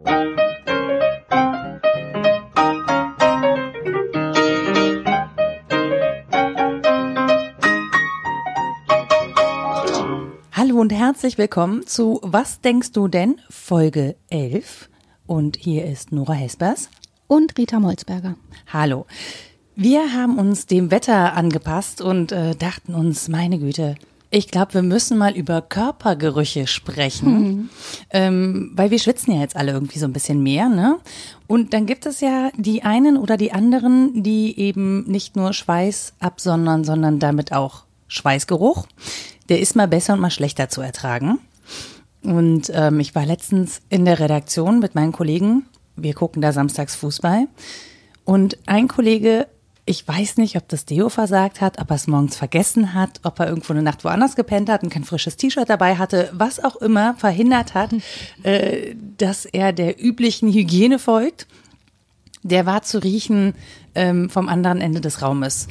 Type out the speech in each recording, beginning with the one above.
Hallo und herzlich willkommen zu Was denkst du denn? Folge 11. Und hier ist Nora Hespers. Und Rita Molzberger. Hallo. Wir haben uns dem Wetter angepasst und äh, dachten uns, meine Güte, ich glaube, wir müssen mal über Körpergerüche sprechen, mhm. ähm, weil wir schwitzen ja jetzt alle irgendwie so ein bisschen mehr, ne? Und dann gibt es ja die einen oder die anderen, die eben nicht nur Schweiß absondern, sondern damit auch Schweißgeruch. Der ist mal besser und mal schlechter zu ertragen. Und ähm, ich war letztens in der Redaktion mit meinen Kollegen. Wir gucken da samstags Fußball. Und ein Kollege ich weiß nicht, ob das Deo versagt hat, ob er es morgens vergessen hat, ob er irgendwo eine Nacht woanders gepennt hat und kein frisches T-Shirt dabei hatte, was auch immer verhindert hat, äh, dass er der üblichen Hygiene folgt. Der war zu riechen ähm, vom anderen Ende des Raumes.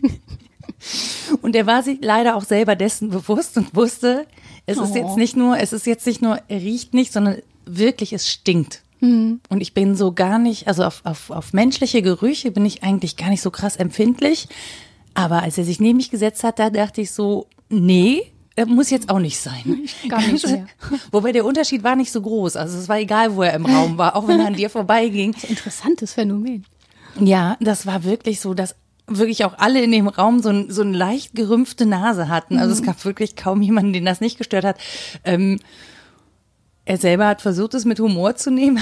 und er war sich leider auch selber dessen bewusst und wusste, es oh. ist jetzt oh. nicht nur, es ist jetzt nicht nur, er riecht nicht, sondern wirklich, es stinkt. Mhm. Und ich bin so gar nicht, also auf, auf, auf menschliche Gerüche bin ich eigentlich gar nicht so krass empfindlich. Aber als er sich neben mich gesetzt hat, da dachte ich so, nee, muss jetzt auch nicht sein. Gar nicht mehr. Wobei der Unterschied war nicht so groß. Also es war egal, wo er im Raum war, auch wenn er an dir vorbeiging. Das ist ein interessantes Phänomen. Ja, das war wirklich so, dass wirklich auch alle in dem Raum so, ein, so eine leicht gerümpfte Nase hatten. Also es mhm. gab wirklich kaum jemanden, den das nicht gestört hat. Ähm, er selber hat versucht, es mit Humor zu nehmen.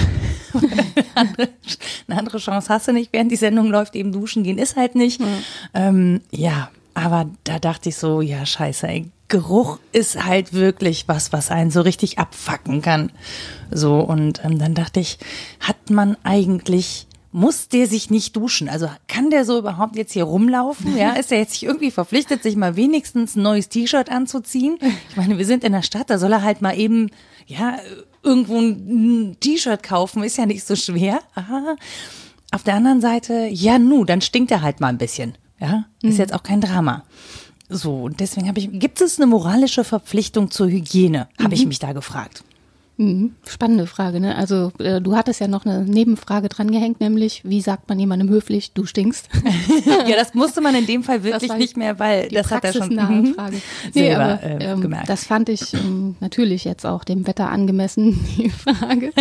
eine, andere, Chance hast du nicht, während die Sendung läuft, eben duschen gehen ist halt nicht. Mhm. Ähm, ja, aber da dachte ich so, ja, scheiße, ey, Geruch ist halt wirklich was, was einen so richtig abfacken kann. So, und ähm, dann dachte ich, hat man eigentlich muss der sich nicht duschen? Also kann der so überhaupt jetzt hier rumlaufen? Ja, ist er jetzt irgendwie verpflichtet, sich mal wenigstens ein neues T-Shirt anzuziehen? Ich meine, wir sind in der Stadt, da soll er halt mal eben, ja, irgendwo ein T-Shirt kaufen, ist ja nicht so schwer. Aha. Auf der anderen Seite, ja, nu, dann stinkt er halt mal ein bisschen. Ja, ist mhm. jetzt auch kein Drama. So, und deswegen habe ich, gibt es eine moralische Verpflichtung zur Hygiene? Habe mhm. ich mich da gefragt. Mhm. Spannende Frage, ne? Also äh, du hattest ja noch eine Nebenfrage drangehängt, nämlich wie sagt man jemandem höflich, du stinkst? ja, das musste man in dem Fall wirklich nicht mehr, weil das hat er schon mhm. Frage. Nee, selber aber, äh, ähm, gemerkt. Das fand ich ähm, natürlich jetzt auch dem Wetter angemessen, die Frage.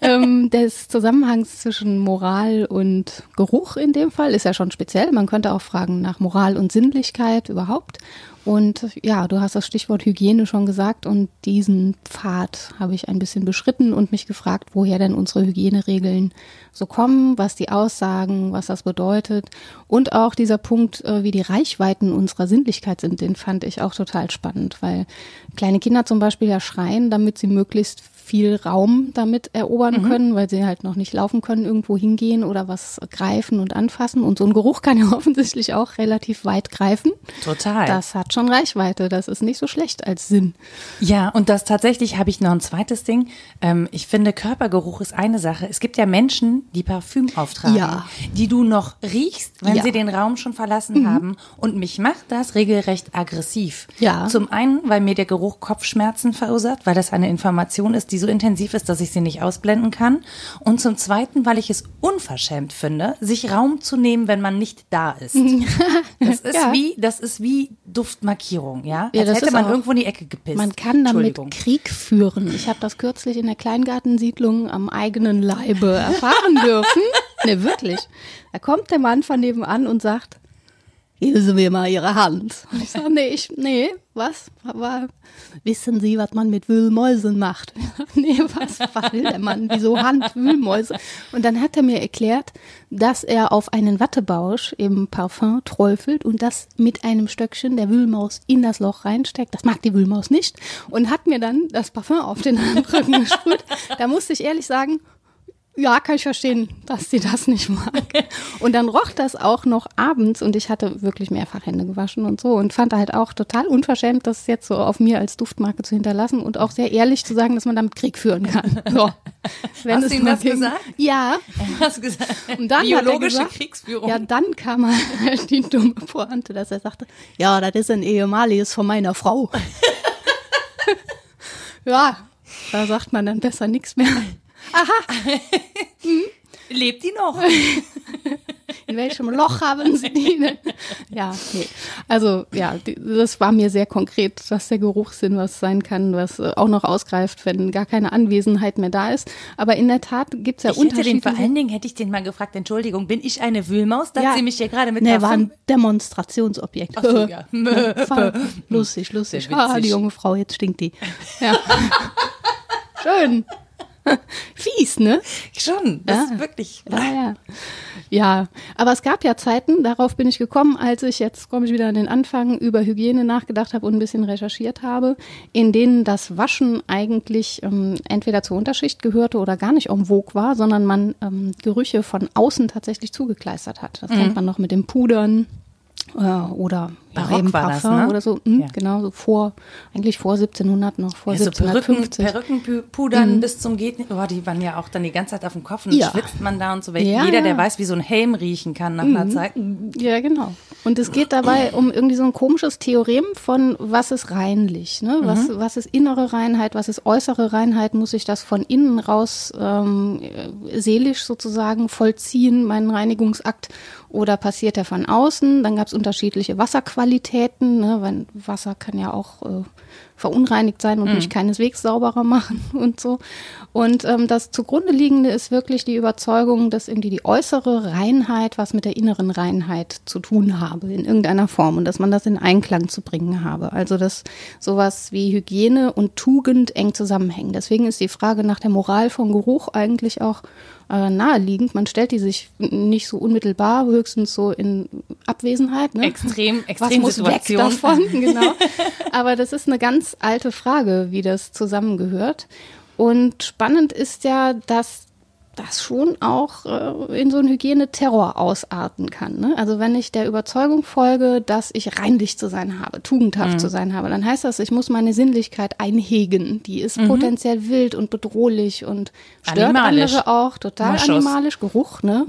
ähm, des Zusammenhangs zwischen Moral und Geruch in dem Fall ist ja schon speziell. Man könnte auch fragen nach Moral und Sinnlichkeit überhaupt. Und ja, du hast das Stichwort Hygiene schon gesagt und diesen Pfad habe ich ein bisschen beschritten und mich gefragt, woher denn unsere Hygieneregeln so kommen, was die aussagen, was das bedeutet. Und auch dieser Punkt, äh, wie die Reichweiten unserer Sinnlichkeit sind, den fand ich auch total spannend, weil kleine Kinder zum Beispiel ja schreien, damit sie möglichst viel Raum damit erobern mhm. können, weil sie halt noch nicht laufen können, irgendwo hingehen oder was greifen und anfassen. Und so ein Geruch kann ja offensichtlich auch relativ weit greifen. Total. Das hat schon Reichweite. Das ist nicht so schlecht als Sinn. Ja, und das tatsächlich habe ich noch ein zweites Ding. Ähm, ich finde, Körpergeruch ist eine Sache. Es gibt ja Menschen, die Parfüm auftragen, ja. die du noch riechst, wenn ja. sie den Raum schon verlassen mhm. haben. Und mich macht das regelrecht aggressiv. Ja. Zum einen, weil mir der Geruch Kopfschmerzen verursacht, weil das eine Information ist, die so intensiv ist, dass ich sie nicht ausblenden kann. Und zum Zweiten, weil ich es unverschämt finde, sich Raum zu nehmen, wenn man nicht da ist. Das ist ja. wie, das ist wie Duftmarkierung, ja. ja Als hätte man irgendwo in die Ecke gepisst. Man kann damit Krieg führen. Ich habe das kürzlich in der Kleingartensiedlung am eigenen Leibe erfahren dürfen. ne, wirklich. Da kommt der Mann von nebenan und sagt, geben Sie mir mal Ihre Hand. Und ich sage, nee, ich, nee, was? Aber wissen Sie, was man mit Wühlmäusen macht? nee, was, was will der Mann? Wieso Hand, Wühlmäuse? Und dann hat er mir erklärt, dass er auf einen Wattebausch im Parfum träufelt und das mit einem Stöckchen der Wühlmaus in das Loch reinsteckt. Das mag die Wühlmaus nicht. Und hat mir dann das Parfum auf den Handrücken gesprüht. Da musste ich ehrlich sagen, ja, kann ich verstehen, dass sie das nicht mag. Und dann roch das auch noch abends und ich hatte wirklich mehrfach Hände gewaschen und so und fand halt auch total unverschämt, das jetzt so auf mir als Duftmarke zu hinterlassen und auch sehr ehrlich zu sagen, dass man damit Krieg führen kann. So. Wenn Hast du ihm das ging, gesagt? Ja. Hast du gesagt? Und dann Biologische gesagt, Kriegsführung. Ja, dann kam halt die dumme Pointe, dass er sagte, ja, das ist ein ehemaliges von meiner Frau. ja, da sagt man dann besser nichts mehr. Lebt die noch? In welchem Loch haben sie die denn? Ja, nee. Also ja, das war mir sehr konkret, dass der Geruchssinn was sein kann, was äh, auch noch ausgreift, wenn gar keine Anwesenheit mehr da ist. Aber in der Tat gibt es ja Ich hätte den, unterschiedliche... vor allen Dingen hätte ich den mal gefragt, Entschuldigung, bin ich eine Wühlmaus? Da Ja. sie mich hier gerade mit Nee, war ein Demonstrationsobjekt. Ach so, ja. Lustig, lustig. Ah, die junge Frau, jetzt stinkt die. Ja. Schön. Fies, ne? Schon, das Ja. ist wirklich. Ja, ja. Ja, aber es gab ja Zeiten, darauf bin ich gekommen, als ich, jetzt komme ich wieder an den Anfang, über Hygiene nachgedacht habe und ein bisschen recherchiert habe, in denen das Waschen eigentlich ähm, entweder zur Unterschicht gehörte oder gar nicht en vogue war, sondern man ähm, Gerüche von außen tatsächlich zugekleistert hat. Das kennt man noch mit dem Pudern äh, oder Barock war das, Parfum ne? oder so. Hm, Ja. Genau, so vor, eigentlich vor 1700 noch, vor Ja, so Perücken, 1750. Perückenpudern bis zum geht nicht. Oh, die waren ja auch dann die ganze Zeit auf dem Kopf und Ja. schwitzt man da und so. Ja, Jeder, der weiß, wie so ein Helm riechen kann nach einer Zeit. Ja, genau. Und es geht dabei um irgendwie so ein komisches Theorem von, was ist reinlich, ne? Was, was ist innere Reinheit, was ist äußere Reinheit? Muss ich das von innen raus ähm, äh, seelisch sozusagen vollziehen, meinen Reinigungsakt? Oder passiert er von außen? Dann gab es unterschiedliche Wasserqualitäten, ne? Weil Wasser kann ja auch äh, verunreinigt sein und mich keineswegs sauberer machen und so. Und ähm, das zugrunde liegende ist wirklich die Überzeugung, dass irgendwie die äußere Reinheit was mit der inneren Reinheit zu tun habe in irgendeiner Form und dass man das in Einklang zu bringen habe. Also dass sowas wie Hygiene und Tugend eng zusammenhängen. Deswegen ist die Frage nach der Moral von Geruch eigentlich auch äh, naheliegend. Man stellt die sich nicht so unmittelbar, höchstens so in Abwesenheit. Ne? Extrem, Was extrem muss weg Situation. davon, genau. Aber das ist eine ganz alte Frage, wie das zusammengehört. Und spannend ist ja, dass das schon auch äh, in so einen Hygieneterror ausarten kann. Ne? Also wenn ich der Überzeugung folge, dass ich reinlich zu sein habe, tugendhaft Mhm. zu sein habe, dann heißt das, ich muss meine Sinnlichkeit einhegen. Die ist potenziell wild und bedrohlich und stört Mhm. Animalisch. andere auch. Total Moschus. animalisch. Geruch, ne?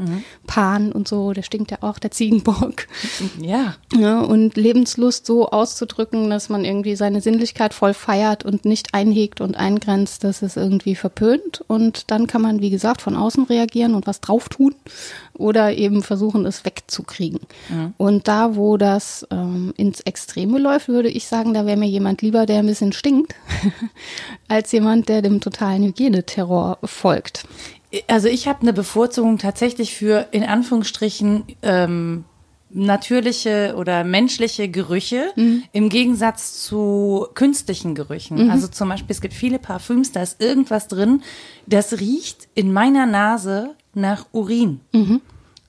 Pan und so, der stinkt ja auch, der Ziegenbock. Ja. Ja, und Lebenslust so auszudrücken, dass man irgendwie seine Sinnlichkeit voll feiert und nicht einhegt und eingrenzt, das ist irgendwie verpönt. Und dann kann man, wie gesagt, von außen reagieren und was drauf tun oder eben versuchen, es wegzukriegen. Und da, wo das ähm, ins Extreme läuft, würde ich sagen, da wäre mir jemand lieber, der ein bisschen stinkt, als jemand, der dem totalen Hygieneterror folgt. Also ich habe eine Bevorzugung tatsächlich für in Anführungsstrichen ähm, natürliche oder menschliche Gerüche im Gegensatz zu künstlichen Gerüchen. Also zum Beispiel, es gibt viele Parfüms, da ist irgendwas drin, das riecht in meiner Nase nach Urin.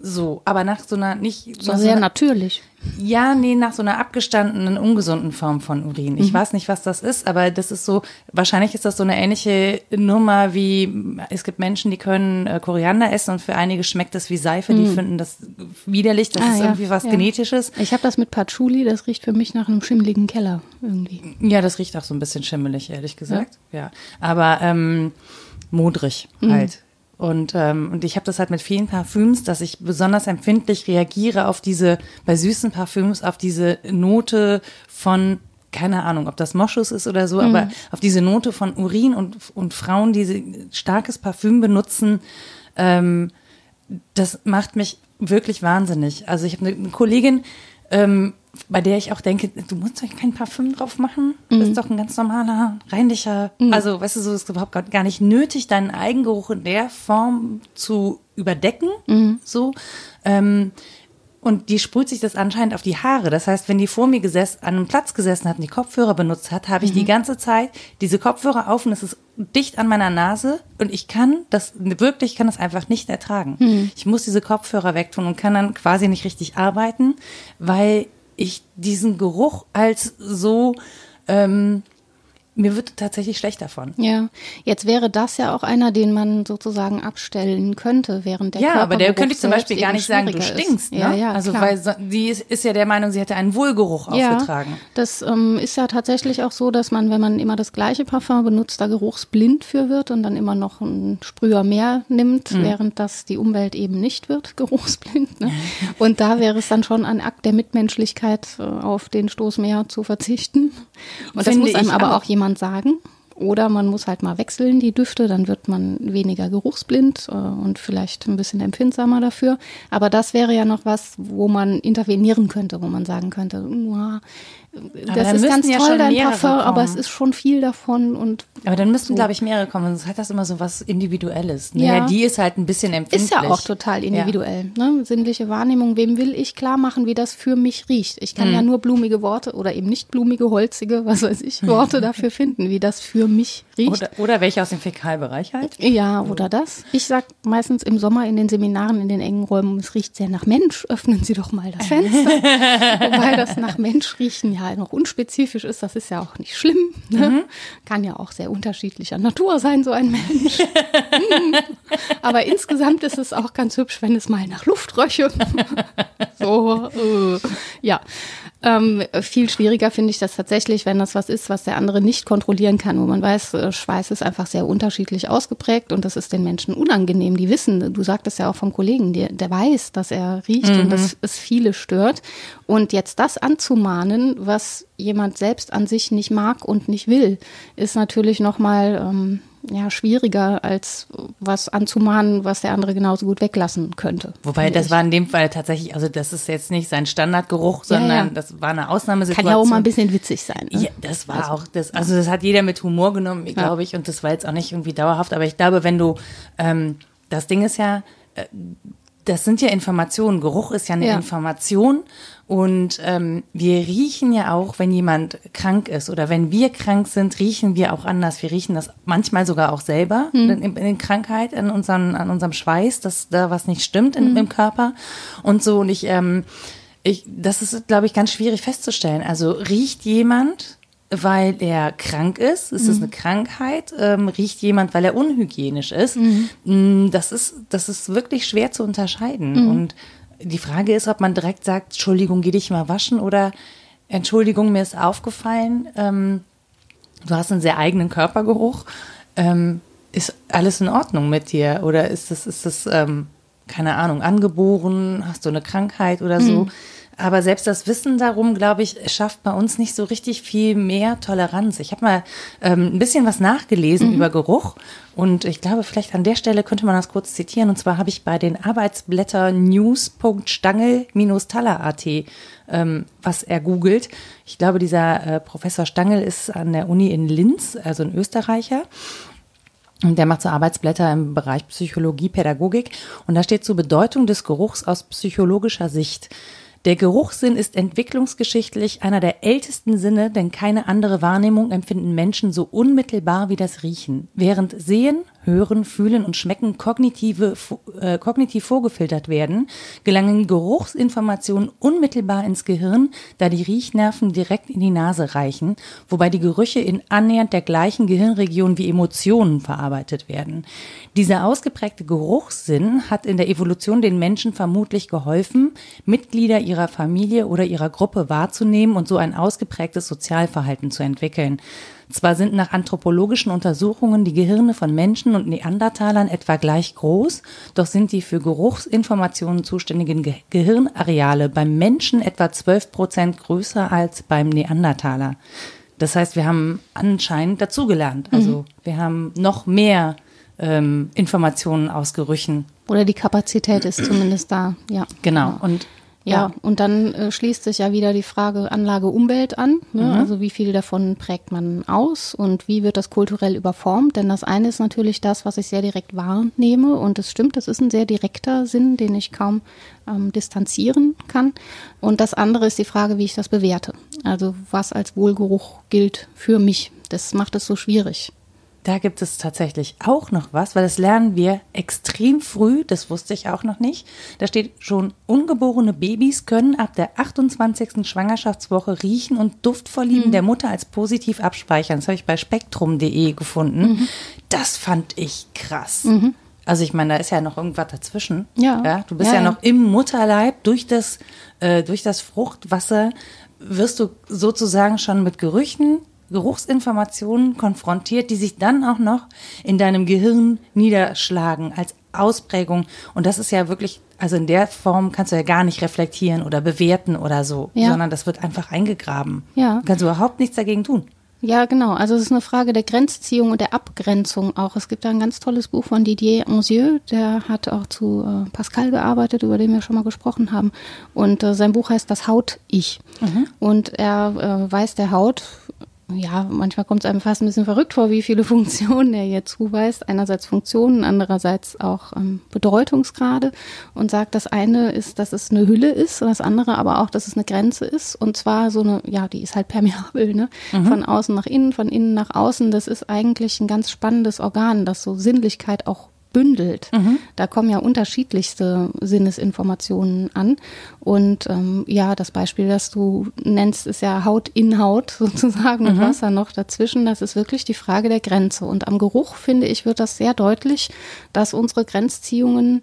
So, aber nach so einer nicht So so sehr einer, natürlich. ja, nee, nach so einer abgestandenen, ungesunden Form von Urin. Ich weiß nicht, was das ist, aber das ist so, wahrscheinlich ist das so eine ähnliche Nummer wie, es gibt Menschen, die können äh, Koriander essen und für einige schmeckt das wie Seife, die finden das widerlich, das Ah, ist ja, irgendwie was ja. Genetisches. Ich habe das mit Patchouli, das riecht für mich nach einem schimmeligen Keller irgendwie. Ja, das riecht auch so ein bisschen schimmelig, ehrlich gesagt. Ja, aber ähm, modrig Mhm. Und, ähm, und ich habe das halt mit vielen Parfüms, dass ich besonders empfindlich reagiere auf diese, bei süßen Parfüms, auf diese Note von, keine Ahnung, ob das Moschus ist oder so, aber auf diese Note von Urin und, und Frauen, die starkes Parfüm benutzen, ähm, das macht mich wirklich wahnsinnig. Also ich habe eine, eine Kollegin, ähm, bei der ich auch denke, du musst doch kein Parfüm drauf machen. Du bist doch ein ganz normaler, reinlicher. Also, weißt du, so ist überhaupt gar- nicht nötig, deinen Eigengeruch in der Form zu überdecken. So. Ähm, und die sprüht sich das anscheinend auf die Haare. Das heißt, wenn die vor mir gesessen, an einem Platz gesessen hat und die Kopfhörer benutzt hat, habe ich die ganze Zeit diese Kopfhörer auf und es ist dicht an meiner Nase und ich kann das wirklich, ich kann das einfach nicht ertragen. Ich muss diese Kopfhörer wegtun und kann dann quasi nicht richtig arbeiten, weil ich diesen Geruch als so, ähm, mir wird tatsächlich schlecht davon. Ja, jetzt wäre das ja auch einer, den man sozusagen abstellen könnte, während der ja, aber der könnte ich zum Beispiel gar nicht sagen, du ist. stinkst. Ne? Ja, ja, also klar. weil so, die ist, ist ja der Meinung, sie hätte einen Wohlgeruch aufgetragen. Ja, das ähm, ist ja tatsächlich auch so, dass man, wenn man immer das gleiche Parfum benutzt, da geruchsblind für wird und dann immer noch einen Sprüher mehr nimmt, Mhm. während das die Umwelt eben nicht wird, geruchsblind. Ne? Und da wäre es dann schon ein Akt der Mitmenschlichkeit, äh, auf den Stoß mehr zu verzichten. Und das Finde muss einem aber auch. auch jemand sagen. Oder man muss halt mal wechseln, die Düfte, dann wird man weniger geruchsblind äh, und vielleicht ein bisschen empfindsamer dafür. Aber das wäre ja noch was, wo man intervenieren könnte, wo man sagen könnte, "Uah, das ist ganz ja toll, dein Parfum, aber kommen. es ist schon viel davon und Aber dann müssten, So. glaube ich, mehrere kommen. Sonst hat das immer so was Individuelles. Ne? Ja. Ja. die ist halt ein bisschen empfindlich. Ist ja auch total individuell. Ne? Sinnliche Wahrnehmung, wem will ich klar machen, wie das für mich riecht. Ich kann ja nur blumige Worte oder eben nicht blumige, holzige, was weiß ich, Worte dafür finden, wie das für mich riecht. Oder, oder welche aus dem Fäkalbereich halt. ja, oder das. Ich sag meistens im Sommer in den Seminaren, in den engen Räumen, es riecht sehr nach Mensch, öffnen Sie doch mal das Fenster. Wobei das nach Mensch riechen ja noch unspezifisch ist, das ist ja auch nicht schlimm. Ne? Kann ja auch sehr unterschiedlicher Natur sein, so ein Mensch. Aber insgesamt ist es auch ganz hübsch, wenn es mal nach Luft röche. so, äh, ja. Ähm, viel schwieriger finde ich das tatsächlich, wenn das was ist, was der andere nicht kontrollieren kann, wo man weiß, äh, Schweiß ist einfach sehr unterschiedlich ausgeprägt und das ist den Menschen unangenehm. Die wissen, du sagtest ja auch vom Kollegen, der, der weiß, dass er riecht und dass es viele stört. Und jetzt das anzumahnen, was jemand selbst an sich nicht mag und nicht will, ist natürlich nochmal ähm, ja, schwieriger, als was anzumahnen, was der andere genauso gut weglassen könnte. Wobei, das ich. war in dem Fall tatsächlich, also das ist jetzt nicht sein Standardgeruch, sondern Ja, ja. das war eine Ausnahmesituation. Kann ja auch mal ein bisschen witzig sein. Ne? Ja, das war auch das, also das hat jeder mit Humor genommen, glaube ich, und das war jetzt auch nicht irgendwie dauerhaft, aber ich glaube, wenn du, ähm, das Ding ist ja, äh, das sind ja Informationen, Geruch ist ja eine Ja. Information und ähm, wir riechen ja auch, wenn jemand krank ist oder wenn wir krank sind, riechen wir auch anders. Wir riechen das manchmal sogar auch selber in, in, in Krankheit, an unserem, an unserem Schweiß, dass da was nicht stimmt in, im Körper und so und ich, ähm, ich, das ist, glaube ich, ganz schwierig festzustellen. Also riecht jemand, weil er krank ist? Ist es eine Krankheit? Ähm, riecht jemand, weil er unhygienisch ist? Mm, Das ist, das ist wirklich schwer zu unterscheiden. Und die Frage ist, ob man direkt sagt, Entschuldigung, geh dich mal waschen oder Entschuldigung, mir ist aufgefallen, ähm, du hast einen sehr eigenen Körpergeruch. Ähm, ist alles in Ordnung mit dir? Oder ist das, ist das, ähm, keine Ahnung, angeboren? Hast du eine Krankheit oder so? Aber selbst das Wissen darum, glaube ich, schafft bei uns nicht so richtig viel mehr Toleranz. Ich habe mal ähm, ein bisschen was nachgelesen über Geruch und ich glaube, vielleicht an der Stelle könnte man das kurz zitieren. Und zwar habe ich bei den Arbeitsblätter news.stangel-taller.at ähm, was er googelt. Ich glaube, dieser äh, Professor Stangel ist an der Uni in Linz, also ein Österreicher. Und der macht so Arbeitsblätter im Bereich Psychologie, Pädagogik. Und da steht zur Bedeutung des Geruchs aus psychologischer Sicht. Der Geruchssinn ist entwicklungsgeschichtlich einer der ältesten Sinne, denn keine andere Wahrnehmung empfinden Menschen so unmittelbar wie das Riechen. Während Sehen, Hören, Fühlen und Schmecken kognitive, äh, kognitiv vorgefiltert werden, gelangen Geruchsinformationen unmittelbar ins Gehirn, da die Riechnerven direkt in die Nase reichen, wobei die Gerüche in annähernd der gleichen Gehirnregion wie Emotionen verarbeitet werden. Dieser ausgeprägte Geruchssinn hat in der Evolution den Menschen vermutlich geholfen, Mitglieder ihrer Familie oder ihrer Gruppe wahrzunehmen und so ein ausgeprägtes Sozialverhalten zu entwickeln. Zwar sind nach anthropologischen Untersuchungen die Gehirne von Menschen und Neandertalern etwa gleich groß, doch sind die für Geruchsinformationen zuständigen Ge Gehirnareale beim Menschen etwa 12 Prozent größer als beim Neandertaler. Das heißt, wir haben anscheinend dazugelernt. Also wir haben noch mehr ähm, Informationen aus Gerüchen. Oder die Kapazität ist zumindest da, ja. Genau. Und Ja, und dann äh, schließt sich ja wieder die Frage Anlage Umwelt an. Ne? Also wie viel davon prägt man aus und wie wird das kulturell überformt? Denn das eine ist natürlich das, was ich sehr direkt wahrnehme und es stimmt, das ist ein sehr direkter Sinn, den ich kaum ähm, distanzieren kann. Und das andere ist die Frage, wie ich das bewerte. Also was als Wohlgeruch gilt für mich. Das macht es so schwierig. Da gibt es tatsächlich auch noch was, weil das lernen wir extrem früh, das wusste ich auch noch nicht. Da steht schon, ungeborene Babys können ab der 28. Schwangerschaftswoche riechen und Duftvorlieben der Mutter als positiv abspeichern. Das habe ich bei spektrum.de gefunden. Das fand ich krass. Also ich meine, da ist ja noch irgendwas dazwischen. Ja. du bist Ja, ja, ja. noch im Mutterleib durch das, äh, durch das Fruchtwasser wirst du sozusagen schon mit Gerüchen, Geruchsinformationen konfrontiert, die sich dann auch noch in deinem Gehirn niederschlagen als Ausprägung. Und das ist ja wirklich, also in der Form kannst du ja gar nicht reflektieren oder bewerten oder so, Ja. sondern das wird einfach eingegraben. Ja. Du kannst überhaupt nichts dagegen tun. Ja, genau. Also es ist eine Frage der Grenzziehung und der Abgrenzung auch. Es gibt da ein ganz tolles Buch von Didier Anzieux, der hat auch zu äh, Pascal gearbeitet, über den wir schon mal gesprochen haben. Und äh, sein Buch heißt Das Haut-Ich. Mhm. Und er äh, weist der Haut ja, manchmal kommt es einem fast ein bisschen verrückt vor, wie viele Funktionen er hier zuweist. Einerseits Funktionen, andererseits auch ähm, Bedeutungsgrade und sagt, das eine ist, dass es eine Hülle ist und das andere aber auch, dass es eine Grenze ist. Und zwar so eine, ja, die ist halt permeabel, ne? Mhm. Von außen nach innen, von innen nach außen. Das ist eigentlich ein ganz spannendes Organ, das so Sinnlichkeit auch bündelt. Mhm. Da kommen ja unterschiedlichste Sinnesinformationen an. Und ähm, ja, das Beispiel, das du nennst, ist ja Haut in Haut sozusagen und mhm. Wasser noch dazwischen. Das ist wirklich die Frage der Grenze. Und am Geruch, finde ich, wird das sehr deutlich, dass unsere Grenzziehungen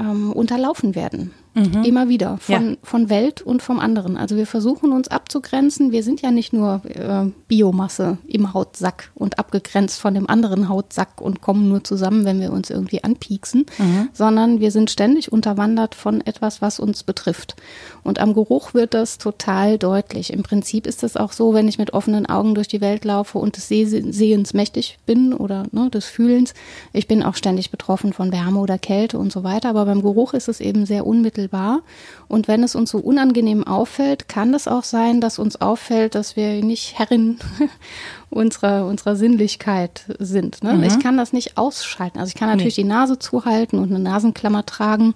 ähm, unterlaufen werden. Mhm. Immer wieder. Von, ja. von Welt und vom anderen. Also wir versuchen uns abzugrenzen. Wir sind ja nicht nur äh, Biomasse im Hautsack und abgegrenzt von dem anderen Hautsack und kommen nur zusammen, wenn wir uns irgendwie anpieksen, mhm. sondern wir sind ständig unterwandert von etwas, was uns betrifft. Und am Geruch wird das total deutlich. Im Prinzip ist es auch so, wenn ich mit offenen Augen durch die Welt laufe und des Sehens mächtig bin oder ne, des Fühlens. Ich bin auch ständig betroffen von Wärme oder Kälte und so weiter. Aber beim Geruch ist es eben sehr unmittelbar unmittelbar. Und wenn es uns so unangenehm auffällt, kann es auch sein, dass uns auffällt, dass wir nicht Herrin unserer, unserer Sinnlichkeit sind. Ne? Mhm. Ich kann das nicht ausschalten. Also ich kann natürlich nee. die Nase zuhalten und eine Nasenklammer tragen.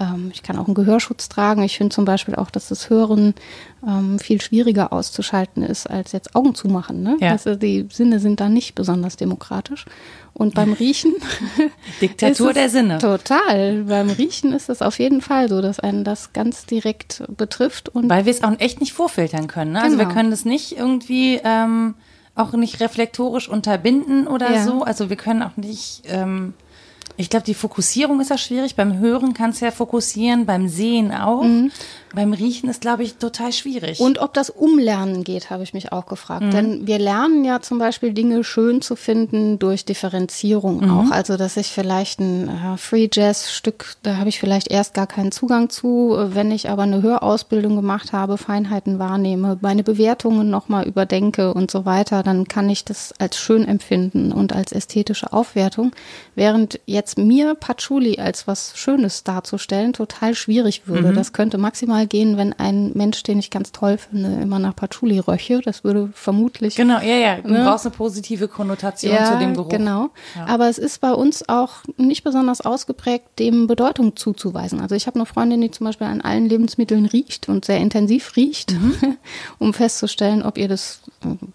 Ähm, ich kann auch einen Gehörschutz tragen. Ich finde zum Beispiel auch, dass das Hören ähm, viel schwieriger auszuschalten ist, als jetzt Augen zu machen. Ne? Ja. Also die Sinne sind da nicht besonders demokratisch. Und beim Riechen. Diktatur der Sinne. Total. Beim Riechen ist es auf jeden Fall so, dass einen das ganz direkt betrifft. Und Weil wir es auch echt nicht vorfiltern können. Ne? Genau. Also wir genau. können es nicht irgendwie ähm, auch nicht reflektorisch unterbinden oder ja. so. Also wir können auch nicht. Ähm, ich glaube, die Fokussierung ist ja schwierig. Beim Hören kannst du ja fokussieren, beim Sehen auch. Mhm. Beim Riechen ist, glaube ich, total schwierig. Und ob das Umlernen geht, habe ich mich auch gefragt. Mhm. Denn wir lernen ja zum Beispiel Dinge schön zu finden durch Differenzierung mhm. auch. Also, dass ich vielleicht ein äh, Free Jazz Stück, da habe ich vielleicht erst gar keinen Zugang zu. Wenn ich aber eine Hörausbildung gemacht habe, Feinheiten wahrnehme, meine Bewertungen nochmal überdenke und so weiter, dann kann ich das als schön empfinden und als ästhetische Aufwertung. Während jetzt mir Patchouli als was Schönes darzustellen total schwierig würde. Mhm. Das könnte maximal mal gehen, wenn ein Mensch, den ich ganz toll finde, immer nach Patchouli röche. Das würde vermutlich. Genau, ja, ja. Du ne? brauchst eine positive Konnotation ja, zu dem Geruch. Genau. Ja. Aber es ist bei uns auch nicht besonders ausgeprägt, dem Bedeutung zuzuweisen. Also ich habe eine Freundin, die zum Beispiel an allen Lebensmitteln riecht und sehr intensiv riecht, mhm. um festzustellen, ob ihr das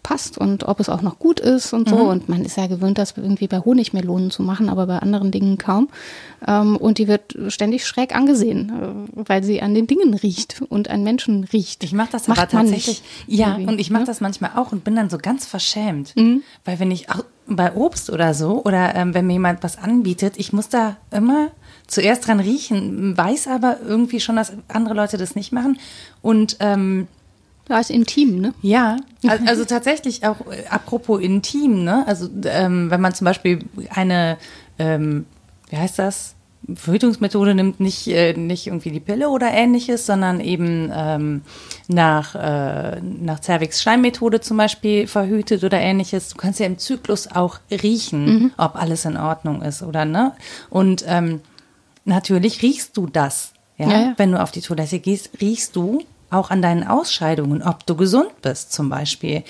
passt und ob es auch noch gut ist und so. Mhm. Und man ist ja gewöhnt, das irgendwie bei Honigmelonen zu machen, aber bei anderen Dingen kaum. Ähm, und die wird ständig schräg angesehen, äh, weil sie an den Dingen riecht und an Menschen riecht. Ich mache das Macht aber tatsächlich. Ja, irgendwie. und ich mache ne? das manchmal auch und bin dann so ganz verschämt. Mhm. Weil wenn ich auch bei Obst oder so oder ähm, wenn mir jemand was anbietet, ich muss da immer zuerst dran riechen, weiß aber irgendwie schon, dass andere Leute das nicht machen. Und ähm, da ist intim, ne? Ja, also, also tatsächlich auch äh, apropos intim, ne? Also ähm, wenn man zum Beispiel eine, ähm, wie heißt das? Verhütungsmethode nimmt nicht, äh, nicht irgendwie die Pille oder ähnliches, sondern eben ähm, nach, äh, nach Cervix Schleimmethode zum Beispiel verhütet oder ähnliches. Du kannst ja im Zyklus auch riechen, mhm. ob alles in Ordnung ist oder ne. Und ähm, natürlich riechst du das. Ja? ja, ja. Wenn du auf die Toilette gehst, riechst du auch an deinen Ausscheidungen, ob du gesund bist zum Beispiel.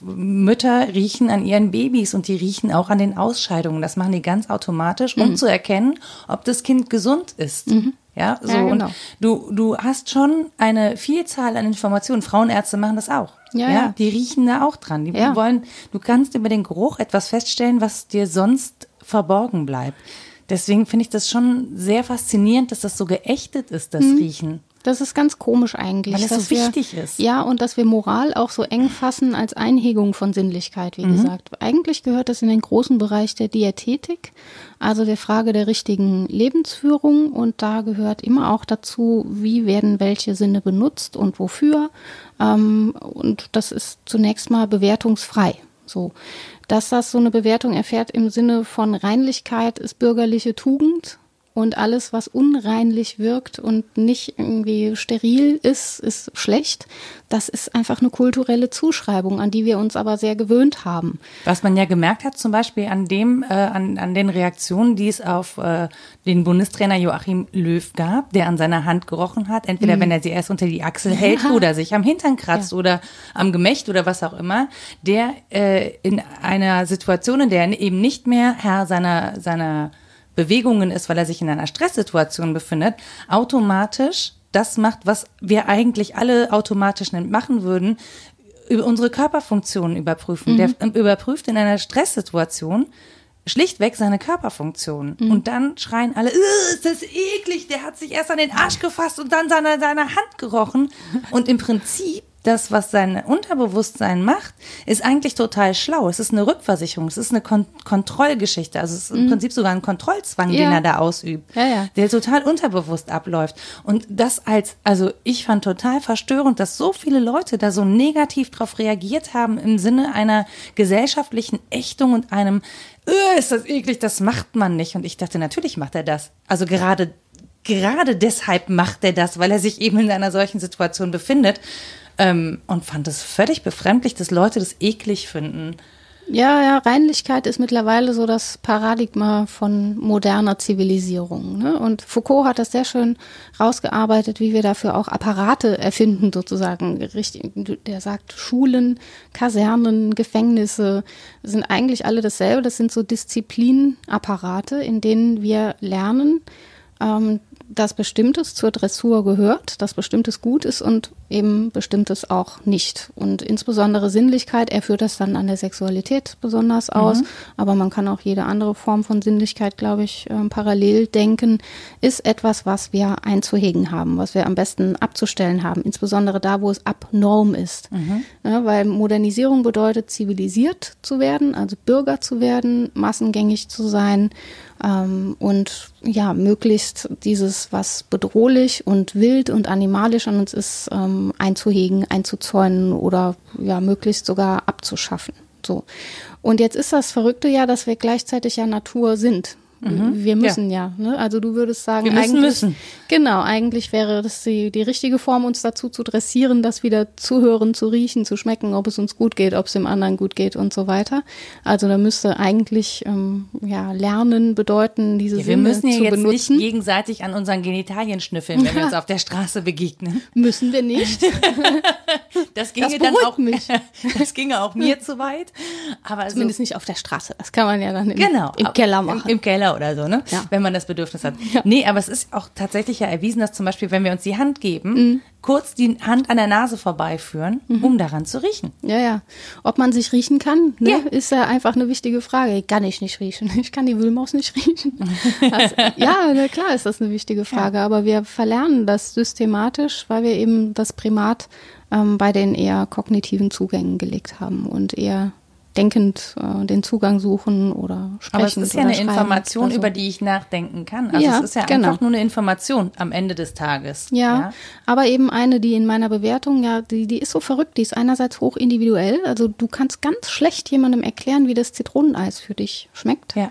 Mütter riechen an ihren Babys und die riechen auch an den Ausscheidungen. Das machen die ganz automatisch, um mhm. zu erkennen, ob das Kind gesund ist. Mhm. Ja, so. Ja, genau. Und du, du hast schon eine Vielzahl an Informationen. Frauenärzte machen das auch. Ja, ja. Die riechen da auch dran. Die wollen, du kannst über den Geruch etwas feststellen, was dir sonst verborgen bleibt. Deswegen finde ich das schon sehr faszinierend, dass das so geächtet ist, das mhm. Riechen. Das ist ganz komisch eigentlich. Weil es so wichtig wir, ist. Ja, und dass wir Moral auch so eng fassen als Einhegung von Sinnlichkeit, wie mhm. gesagt. Eigentlich gehört das in den großen Bereich der Diätetik, also der Frage der richtigen Lebensführung. Und da gehört immer auch dazu, wie werden welche Sinne benutzt und wofür. Ähm, und das ist zunächst mal bewertungsfrei. So. Dass das so eine Bewertung erfährt im Sinne von Reinlichkeit ist bürgerliche Tugend und alles, was unreinlich wirkt und nicht irgendwie steril ist, ist schlecht. Das ist einfach eine kulturelle Zuschreibung, an die wir uns aber sehr gewöhnt haben. Was man ja gemerkt hat, zum Beispiel an dem, äh, an, an den Reaktionen, die es auf äh, den Bundestrainer Joachim Löw gab, der an seiner Hand gerochen hat, entweder mhm. wenn er sie erst unter die Achsel hält ja. oder sich am Hintern kratzt ja. oder am Gemächt oder was auch immer, der äh, in einer Situation, in der er eben nicht mehr Herr seiner, seiner Bewegungen ist, weil er sich in einer Stresssituation befindet, automatisch das macht, was wir eigentlich alle automatisch machen würden, über unsere Körperfunktionen überprüfen. Mhm. Der überprüft in einer Stresssituation schlichtweg seine Körperfunktionen. Mhm. Und dann schreien alle, ist das eklig, der hat sich erst an den Arsch gefasst und dann seine, seine Hand gerochen. Und im Prinzip das, was sein Unterbewusstsein macht, ist eigentlich total schlau. Es ist eine Rückversicherung, es ist eine Kon Kontrollgeschichte. Also es ist im mhm. Prinzip sogar ein Kontrollzwang, ja. den er da ausübt, ja, ja. der total unterbewusst abläuft. Und das als, also ich fand total verstörend, dass so viele Leute da so negativ drauf reagiert haben im Sinne einer gesellschaftlichen Ächtung und einem, öh, ist das eklig, das macht man nicht. Und ich dachte, natürlich macht er das. Also gerade gerade deshalb macht er das, weil er sich eben in einer solchen Situation befindet. Ähm, und fand es völlig befremdlich, dass Leute das eklig finden. Ja, ja, Reinlichkeit ist mittlerweile so das Paradigma von moderner Zivilisierung. Ne? Und Foucault hat das sehr schön rausgearbeitet, wie wir dafür auch Apparate erfinden, sozusagen. Der sagt, Schulen, Kasernen, Gefängnisse sind eigentlich alle dasselbe. Das sind so Disziplinapparate, in denen wir lernen, ähm, dass Bestimmtes zur Dressur gehört, dass Bestimmtes gut ist und eben Bestimmtes auch nicht. Und insbesondere Sinnlichkeit, er führt das dann an der Sexualität besonders aus, mhm. aber man kann auch jede andere Form von Sinnlichkeit, glaube ich, äh, parallel denken, ist etwas, was wir einzuhegen haben, was wir am besten abzustellen haben, insbesondere da, wo es abnorm ist. Mhm. Ja, weil Modernisierung bedeutet, zivilisiert zu werden, also Bürger zu werden, massengängig zu sein ähm, und ja, möglichst dieses, was bedrohlich und wild und animalisch an uns ist, ähm, einzuhegen, einzuzäunen oder ja, möglichst sogar abzuschaffen. So. Und jetzt ist das Verrückte ja, dass wir gleichzeitig ja Natur sind. Mhm. Wir müssen ja. ja ne? Also du würdest sagen, wir müssen, eigentlich, müssen. Genau, eigentlich wäre das die, die richtige Form, uns dazu zu dressieren, das wieder zu hören, zu riechen, zu schmecken, ob es uns gut geht, ob es dem anderen gut geht und so weiter. Also da müsste eigentlich ähm, ja, Lernen bedeuten, diese ja, wir Sinne müssen ja jetzt benutzen. nicht gegenseitig an unseren Genitalien schnüffeln, wenn wir uns auf der Straße begegnen. Müssen wir nicht. das ginge das dann auch mich. das ginge auch mir zu weit. Aber Zumindest so, nicht auf der Straße. Das kann man ja dann im, genau, im Keller machen. Im, Im Keller Kinder oder so, ne? Ja. Wenn man das Bedürfnis hat. Ja. Nee, aber es ist auch tatsächlich ja erwiesen, dass zum Beispiel, wenn wir uns die Hand geben, mhm. kurz die Hand an der Nase vorbeiführen, mhm. um daran zu riechen. Ja, ja. Ob man sich riechen kann, ne, ja. ist ja einfach eine wichtige Frage. Kann ich nicht riechen. Ich kann die Wühlmaus nicht riechen. Also, ja, na klar ist das eine wichtige Frage, aber wir verlernen das systematisch, weil wir eben das Primat ähm, bei den eher kognitiven Zugängen gelegt haben und eher denkend äh, den Zugang suchen oder sprechen. Aber es ist ja eine Information, so. über die ich nachdenken kann. Also ja, es ist ja genau. einfach nur eine Information am Ende des Tages. Ja, ja, aber eben eine, die in meiner Bewertung, ja, die, die ist so verrückt, die ist einerseits hoch individuell. Also du kannst ganz schlecht jemandem erklären, wie das Zitroneneis für dich schmeckt. Ja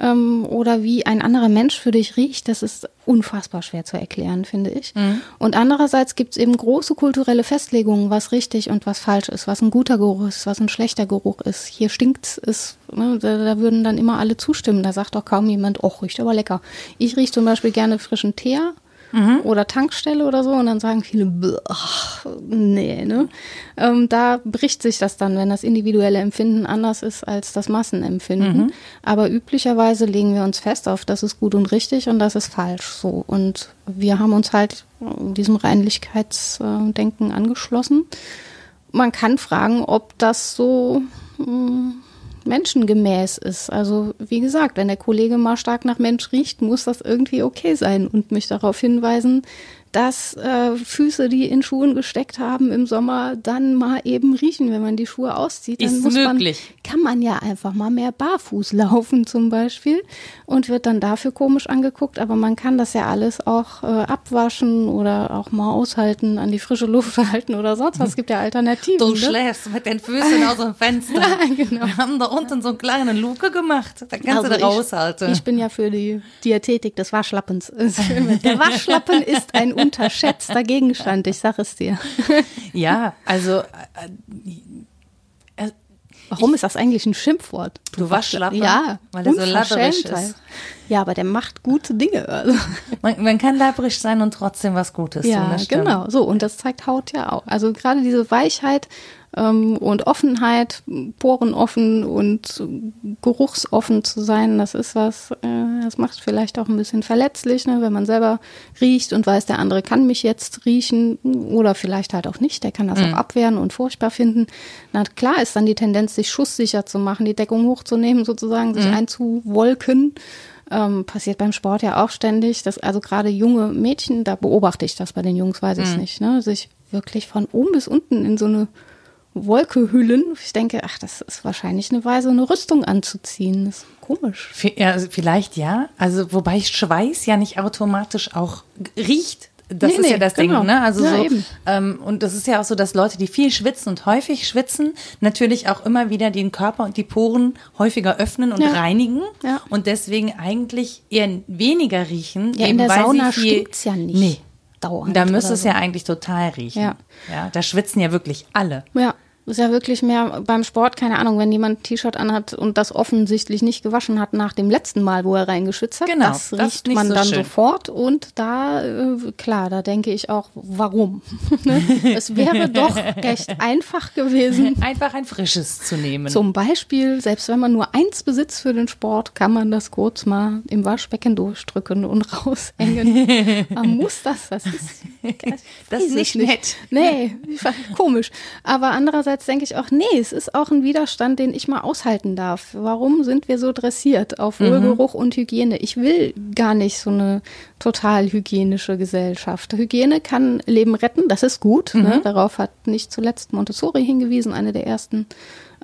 ähm, oder wie ein anderer Mensch für dich riecht, das ist unfassbar schwer zu erklären, finde ich. Mhm. Und andererseits gibt es eben große kulturelle Festlegungen, was richtig und was falsch ist, was ein guter Geruch ist, was ein schlechter Geruch ist. Hier stinkt es, ne, da, da, würden dann immer alle zustimmen. Da sagt doch kaum jemand, oh, riecht aber lecker. Ich rieche zum Beispiel gerne frischen Teer mhm. oder Tankstelle oder so und dann sagen viele, ach, nee, ne? Ähm, da bricht sich das dann, wenn das individuelle Empfinden anders ist als das Massenempfinden. Mhm. Aber üblicherweise legen wir uns fest auf, das ist gut und richtig und das ist falsch so. Und wir haben uns halt diesem Reinlichkeitsdenken angeschlossen. Man kann fragen, ob das so hm, menschengemäß ist. Also wie gesagt, wenn der Kollege mal stark nach Mensch riecht, muss das irgendwie okay sein und mich darauf hinweisen, dass äh, Füße, die in Schuhen gesteckt haben im Sommer, dann mal eben riechen, wenn man die Schuhe auszieht. Dann Ist muss möglich. Man, kann man ja einfach mal mehr barfuß laufen zum Beispiel und wird dann dafür komisch angeguckt. Aber man kann das ja alles auch äh, abwaschen oder auch mal aushalten, an die frische Luft halten oder sonst was. Es gibt ja Alternativen. Du ne? schläfst mit den Füßen aus dem Fenster. Genau. Wir haben da unten so eine kleine Luke gemacht. Da kannst du da ich, raushalten. ich bin ja für die Diätetik des Waschlappens. Der Waschlappen ist ein unterschätzter Gegenstand, ich sag es dir. ja, also äh, Warum ist das eigentlich ein Schimpfwort? Du Waschlappen? Ja, Weil er so Unverschämtheit. ist. Ja, aber der macht gute Dinge. Also. man, man kann labbrig sein und trotzdem was Gutes tun. Ja, stimmt. genau. So, und das zeigt Haut ja auch. Also gerade diese Weichheit und Offenheit, porenoffen und geruchsoffen zu sein, das ist was, äh, das macht vielleicht auch ein bisschen verletzlich, ne? wenn man selber riecht und weiß, der andere kann mich jetzt riechen oder vielleicht halt auch nicht, der kann das auch abwehren und furchtbar finden. Na klar ist dann die Tendenz, sich schusssicher zu machen, die Deckung hochzunehmen, sozusagen, sich einzuwolken. Ähm, passiert beim Sport ja auch ständig. Das, also gerade junge Mädchen, da beobachte ich das bei den Jungs, weiß ich es nicht, ne? sich wirklich von oben bis unten in so eine Wolke hüllen. Ich denke, ach, das ist wahrscheinlich eine Weise, eine Rüstung anzuziehen. Das ist komisch. V- Ja, also vielleicht ja. Also wobei Schweiß ja nicht automatisch auch riecht. Das Nee, ist ja nee, das genau. Ding, ne? Also Ja, so, ähm, und das ist ja auch so, dass Leute, die viel schwitzen und häufig schwitzen, natürlich auch immer wieder den Körper und die Poren häufiger öffnen und Ja. reinigen Ja. und deswegen eigentlich eher weniger riechen. Ja, in eben der weil Sauna stinkt's ja nicht. Nee. Dauernd. Da müsste es so. ja eigentlich total riechen. Ja. ja. Da schwitzen ja wirklich alle. Ja, ist ja wirklich mehr beim Sport, keine Ahnung, wenn jemand ein T-Shirt anhat und das offensichtlich nicht gewaschen hat nach dem letzten Mal, wo er reingeschützt hat, Genau, das das riecht man so dann schön. sofort und da, äh, klar, da denke ich auch, warum? Ne? es wäre doch recht einfach gewesen. Einfach ein frisches zu nehmen. Zum Beispiel, selbst wenn man nur eins besitzt für den Sport, kann man das kurz mal im Waschbecken durchdrücken und raushängen. man muss das, das ist, Das ist nicht nett. Nee, ich fand- komisch. Aber andererseits denke ich auch, nee, es ist auch ein Widerstand, den ich mal aushalten darf. Warum sind wir so dressiert auf Wohlgeruch und Hygiene? Ich will gar nicht so eine total hygienische Gesellschaft. Hygiene kann Leben retten, das ist gut. Ne? Darauf hat nicht zuletzt Montessori hingewiesen, eine der ersten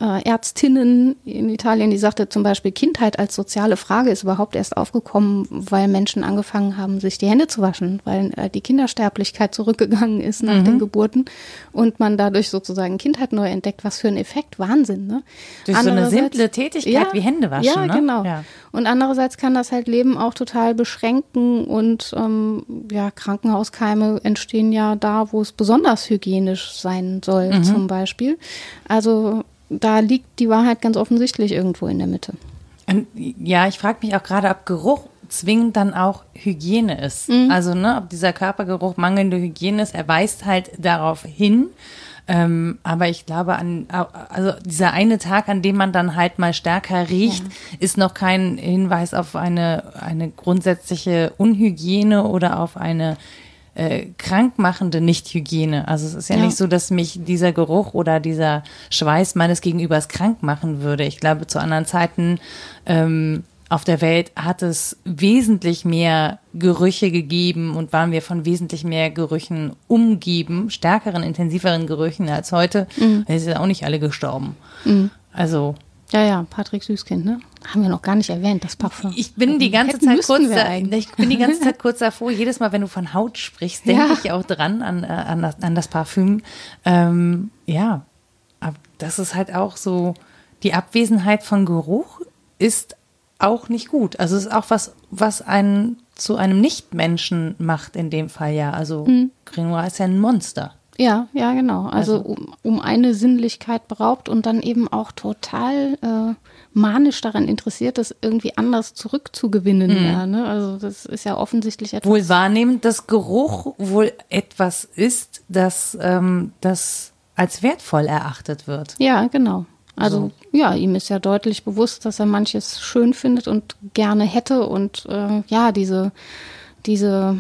äh, Ärztinnen in Italien, die sagte zum Beispiel, Kindheit als soziale Frage ist überhaupt erst aufgekommen, weil Menschen angefangen haben, sich die Hände zu waschen, weil äh, die Kindersterblichkeit zurückgegangen ist nach den Geburten und man dadurch sozusagen Kindheit neu entdeckt. Was für ein Effekt, Wahnsinn, ne? Durch so eine simple Tätigkeit wie Hände waschen, Ja, ne? genau. Ja. Und andererseits kann das halt Leben auch total beschränken und ähm, ja, Krankenhauskeime entstehen ja da, wo es besonders hygienisch sein soll, Mhm. zum Beispiel. Also da liegt die Wahrheit ganz offensichtlich irgendwo in der Mitte. Und ja, ich frage mich auch gerade, ob Geruch zwingend dann auch Hygiene ist. Also, ne, ob dieser Körpergeruch mangelnde Hygiene ist, er weist halt darauf hin. Ähm, aber ich glaube, an, also dieser eine Tag, an dem man dann halt mal stärker riecht, ist noch kein Hinweis auf eine, eine grundsätzliche Unhygiene oder auf eine äh, krankmachende Nichthygiene. Also es ist ja, Ja. nicht so, dass mich dieser Geruch oder dieser Schweiß meines Gegenübers krank machen würde. Ich glaube, zu anderen Zeiten ähm, auf der Welt hat es wesentlich mehr Gerüche gegeben und waren wir von wesentlich mehr Gerüchen umgeben, stärkeren, intensiveren Gerüchen als heute. Mhm. Es sind auch nicht alle gestorben. Also Ja, ja, Patrick Süßkind, ne? Haben wir noch gar nicht erwähnt, das Parfum. ich bin die ganze Hätten Zeit kurz, da, ich bin die ganze Zeit kurz davor. Jedes Mal, wenn du von Haut sprichst, denke Ja. ich auch dran an, äh, an, das, an das Parfüm. Ähm, ja, aber das ist halt auch so, die Abwesenheit von Geruch ist auch nicht gut. Also es ist auch was, was einen zu einem Nichtmenschen macht in dem Fall ja. Also Mhm. Grenoir ist ja ein Monster. Ja, ja, genau. Also, Also- um, um eine Sinnlichkeit beraubt und dann eben auch total äh, manisch daran interessiert, das irgendwie anders zurückzugewinnen. Ja, ne? Also das ist ja offensichtlich etwas. Wohl wahrnehmend, dass Geruch wohl etwas ist, das, ähm, das als wertvoll erachtet wird. Ja, genau. Also ja, ihm ist ja deutlich bewusst, dass er manches schön findet und gerne hätte und äh, ja, diese, diese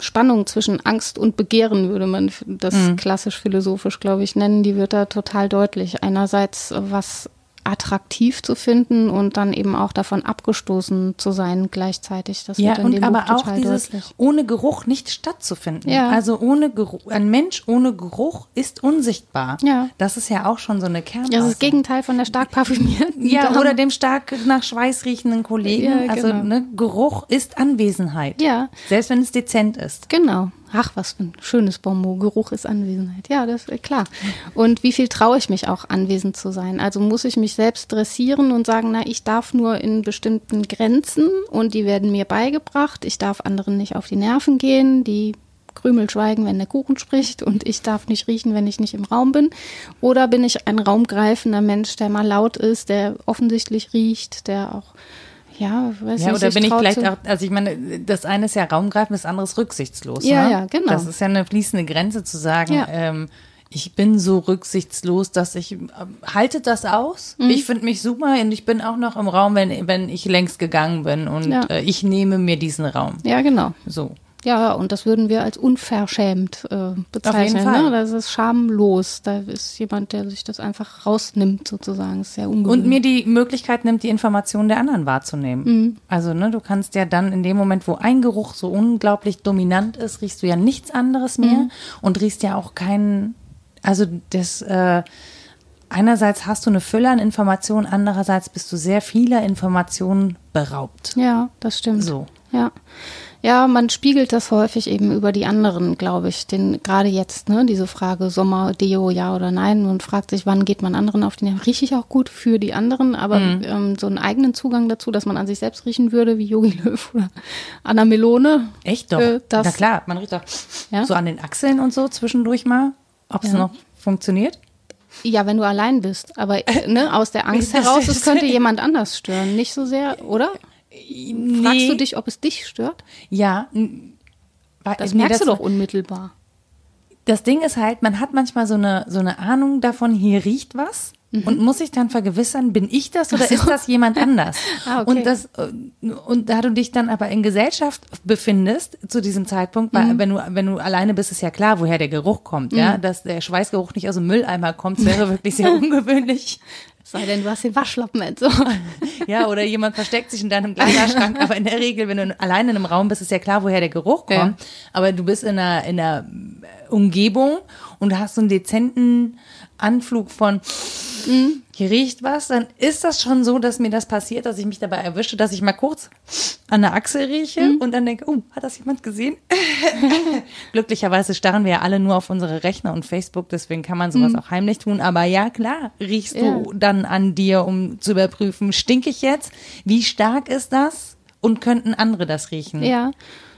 Spannung zwischen Angst und Begehren würde man das klassisch philosophisch, glaube ich, nennen, die wird da total deutlich. Einerseits, was attraktiv zu finden und dann eben auch davon abgestoßen zu sein gleichzeitig. Das Ja, wird in und dem aber Buch auch dieses deutlich. ohne Geruch nicht stattzufinden. Ja. Also ohne Geruch, ein Mensch ohne Geruch ist unsichtbar. Ja. Das ist ja auch schon so eine Das Kernaussage. ist das Gegenteil von der stark parfümierten. Ja, oder dem stark nach Schweiß riechenden Kollegen. Ja, Also genau. ne, Geruch ist Anwesenheit. Ja. Selbst wenn es dezent ist. Genau. Ach, was für ein schönes Bonmot. Geruch ist Anwesenheit. Ja, das ist klar. Und wie viel traue ich mich auch, anwesend zu sein? Also muss ich mich selbst dressieren und sagen, na, ich darf nur in bestimmten Grenzen und die werden mir beigebracht. Ich darf anderen nicht auf die Nerven gehen. Die Krümel schweigen, wenn der Kuchen spricht und ich darf nicht riechen, wenn ich nicht im Raum bin. Oder bin ich ein raumgreifender Mensch, der mal laut ist, der offensichtlich riecht, der auch, ja, weiß Ja, nicht, oder bin ich vielleicht auch, also ich meine, das eine ist ja raumgreifend, das andere ist rücksichtslos. Ja, ne? ja, genau. Das ist ja eine fließende Grenze zu sagen, Ja. ähm, ich bin so rücksichtslos, dass ich, äh, haltet das aus? Mhm. Ich finde mich super und ich bin auch noch im Raum, wenn, wenn ich längst gegangen bin und Ja. äh, ich nehme mir diesen Raum. Ja, genau. So. Ja, und das würden wir als unverschämt äh, bezeichnen. Fall. Ne? Das ist schamlos. Da ist jemand, der sich das einfach rausnimmt, sozusagen. Das ist sehr ungewöhnlich. Und mir die Möglichkeit nimmt, die Informationen der anderen wahrzunehmen. Mhm. Also, ne, du kannst ja dann in dem Moment, wo ein Geruch so unglaublich dominant ist, riechst du ja nichts anderes mehr Mhm. und riechst ja auch keinen, also das, äh, einerseits hast du eine Fülle an Informationen, andererseits bist du sehr vieler Informationen beraubt. ja, das stimmt. So. Ja. Ja, man spiegelt das häufig eben über die anderen, glaube ich. Den, gerade jetzt, ne, diese Frage Sommer, Deo, ja oder nein, und fragt sich, wann geht man anderen auf die Nerven? Rieche ich auch gut für die anderen, aber Mhm. ähm, so einen eigenen Zugang dazu, dass man an sich selbst riechen würde, wie Yogi Löw oder Anna Melone. Echt doch. Äh, das- Na klar, man riecht doch Ja? so an den Achseln und so zwischendurch mal, ob es Ja. noch funktioniert. Ja, wenn du allein bist. Aber ne, aus der Angst heraus, es könnte jemand anders stören. Nicht so sehr, oder? Fragst du dich, ob es dich stört? Ja. Das nee, merkst du doch unmittelbar. das Ding ist halt, man hat manchmal so eine, so eine Ahnung davon, hier riecht was und muss sich dann vergewissern, bin ich das oder ist das jemand anders? Ah, okay. Und das, äh, und da du dich dann aber in Gesellschaft befindest zu diesem Zeitpunkt, weil wenn du, wenn du alleine bist, ist ja klar, woher der Geruch kommt, ja, dass der Schweißgeruch nicht aus dem Mülleimer kommt, wäre wirklich sehr ungewöhnlich. Sei denn, du hast den Waschlappen so. Ja, oder jemand versteckt sich in deinem Kleiderschrank. Aber in der Regel, wenn du alleine in einem Raum bist, ist ja klar, woher der Geruch kommt. Ja. Aber du bist in einer, in einer Umgebung und hast so einen dezenten Anflug von hier riecht was, dann ist das schon so, dass mir das passiert, dass ich mich dabei erwische, dass ich mal kurz an der Achsel rieche und dann denke, oh, hat das jemand gesehen? Glücklicherweise starren wir ja alle nur auf unsere Rechner und Facebook, deswegen kann man sowas auch heimlich tun. Aber ja, klar, riechst Ja. du dann an dir, um zu überprüfen, stinke ich jetzt? Wie stark ist das? Und könnten andere das riechen? Ja.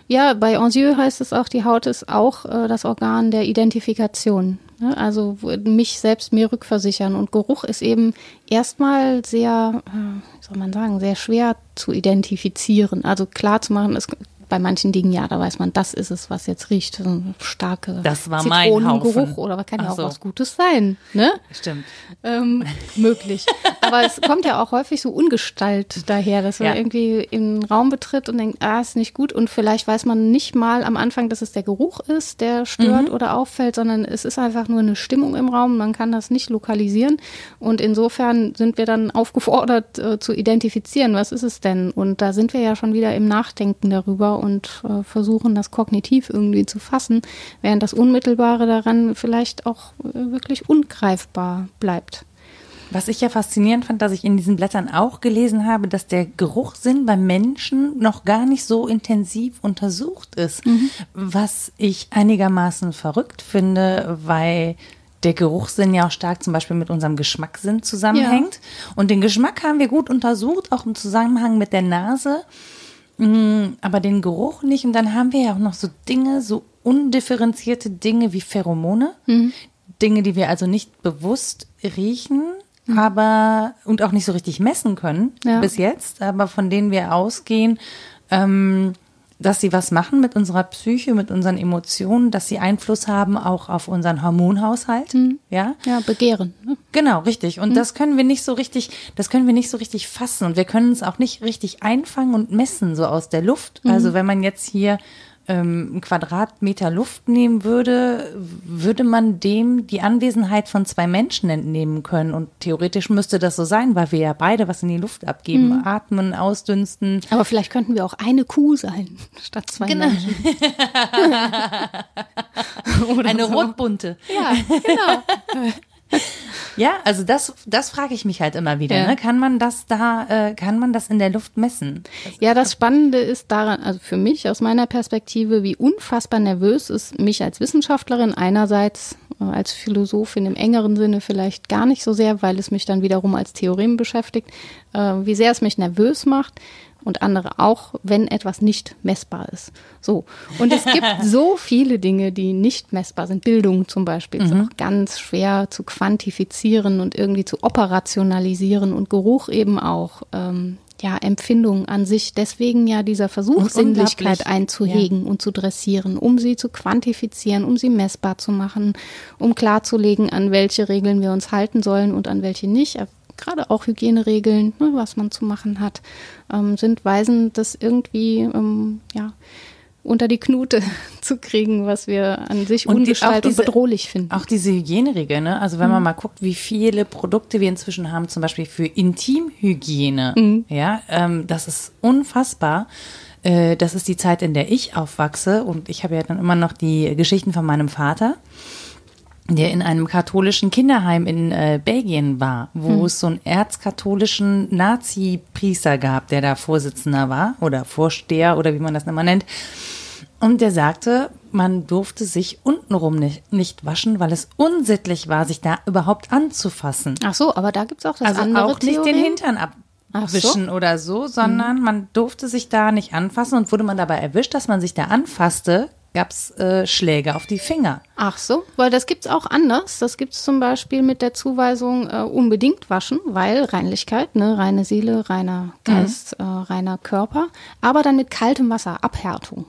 Ja, bei Anzieux heißt es auch, die Haut ist auch äh, das Organ der Identifikation. Ne? Also mich selbst mir rückversichern. Und Geruch ist eben erstmal sehr, äh, wie soll man sagen, sehr schwer zu identifizieren. Also klar zu machen, ist bei manchen Dingen, ja, da weiß man, das ist es, was jetzt riecht. So ein starke Das war mein Zitronengeruch oder aber kann ja auch so. was Gutes sein. Ne? Stimmt. ähm, möglich. Aber es kommt ja auch häufig so ungestalt daher, dass man Ja. irgendwie in den Raum betritt und denkt, ah, ist nicht gut. Und vielleicht weiß man nicht mal am Anfang, dass es der Geruch ist, der stört Mhm. oder auffällt, sondern es ist einfach nur eine Stimmung im Raum. Man kann das nicht lokalisieren. Und insofern sind wir dann aufgefordert äh, zu identifizieren, was ist es denn? Und da sind wir ja schon wieder im Nachdenken darüber und äh, versuchen, das kognitiv irgendwie zu fassen, während das Unmittelbare daran vielleicht auch äh, wirklich ungreifbar bleibt. Was ich ja faszinierend fand, dass ich in diesen Blättern auch gelesen habe, dass der Geruchssinn beim Menschen noch gar nicht so intensiv untersucht ist, was ich einigermaßen verrückt finde, weil der Geruchssinn ja auch stark zum Beispiel mit unserem Geschmackssinn zusammenhängt. Und den Geschmack haben wir gut untersucht, auch im Zusammenhang mit der Nase, aber den Geruch nicht. Und dann haben wir ja auch noch so Dinge, so undifferenzierte Dinge wie Pheromone. Dinge, die wir also nicht bewusst riechen, aber und auch nicht so richtig messen können Ja. bis jetzt, aber von denen wir ausgehen, ähm, dass sie was machen mit unserer Psyche, mit unseren Emotionen, dass sie Einfluss haben auch auf unseren Hormonhaushalt. Ja, Ja, Begehren. Ne? Genau, richtig. Und das können wir nicht so richtig, das können wir nicht so richtig fassen und wir können es auch nicht richtig einfangen und messen, so aus der Luft. Also wenn man jetzt hier ähm, einen Quadratmeter Luft nehmen würde, würde man dem die Anwesenheit von zwei Menschen entnehmen können. Und theoretisch müsste das so sein, weil wir ja beide was in die Luft abgeben. Mhm. Atmen, ausdünsten. Aber vielleicht könnten wir auch eine Kuh sein, statt zwei Genau. Menschen. Oder Eine so. rotbunte. Ja, genau. Ja, also das, das frage ich mich halt immer wieder. Ja. Ne? Kann man das da, äh, kann man das in der Luft messen? Ja, das Spannende ist daran, also für mich aus meiner Perspektive, wie unfassbar nervös es mich als Wissenschaftlerin einerseits, äh, als Philosophin im engeren Sinne vielleicht gar nicht so sehr, weil es mich dann wiederum als Theorem beschäftigt, äh, wie sehr es mich nervös macht und andere auch, wenn etwas nicht messbar ist. So. Und es gibt so viele Dinge, die nicht messbar sind. Bildung zum Beispiel ist auch ganz schwer zu quantifizieren und irgendwie zu operationalisieren und Geruch eben auch. Ähm, ja, Empfindungen an sich. Deswegen ja dieser Versuch, Sinnlichkeit einzuhegen und zu dressieren, um sie zu quantifizieren, um sie messbar zu machen, um klarzulegen, an welche Regeln wir uns halten sollen und an welche nicht. Gerade auch Hygieneregeln, ne, was man zu machen hat, ähm, sind Weisen, das irgendwie ähm, ja, unter die Knute zu kriegen, was wir an sich Und die- ungestaltet auch und diese- bedrohlich finden. Auch diese Hygieneregel, ne? Also wenn man mal guckt, wie viele Produkte wir inzwischen haben, zum Beispiel für Intimhygiene, ja, ähm, das ist unfassbar. Äh, das ist die Zeit, in der ich aufwachse und ich habe ja dann immer noch die Geschichten von meinem Vater der in einem katholischen Kinderheim in äh, Belgien war, wo es so einen erzkatholischen Nazi-Priester gab, der da Vorsitzender war oder Vorsteher oder wie man das immer nennt. Und der sagte, man durfte sich untenrum nicht, nicht waschen, weil es unsittlich war, sich da überhaupt anzufassen. Ach so, aber da gibt's auch das Also andere auch nicht den. Hintern Ach so. abwischen oder so, sondern man durfte sich da nicht anfassen und wurde man dabei erwischt, dass man sich da anfasste, gab's äh, Schläge auf die Finger. Ach so, weil das gibt's auch anders. Das gibt's zum Beispiel mit der Zuweisung äh, unbedingt waschen, weil Reinlichkeit, ne, reine Seele, reiner Geist, äh, reiner Körper, aber dann mit kaltem Wasser, Abhärtung.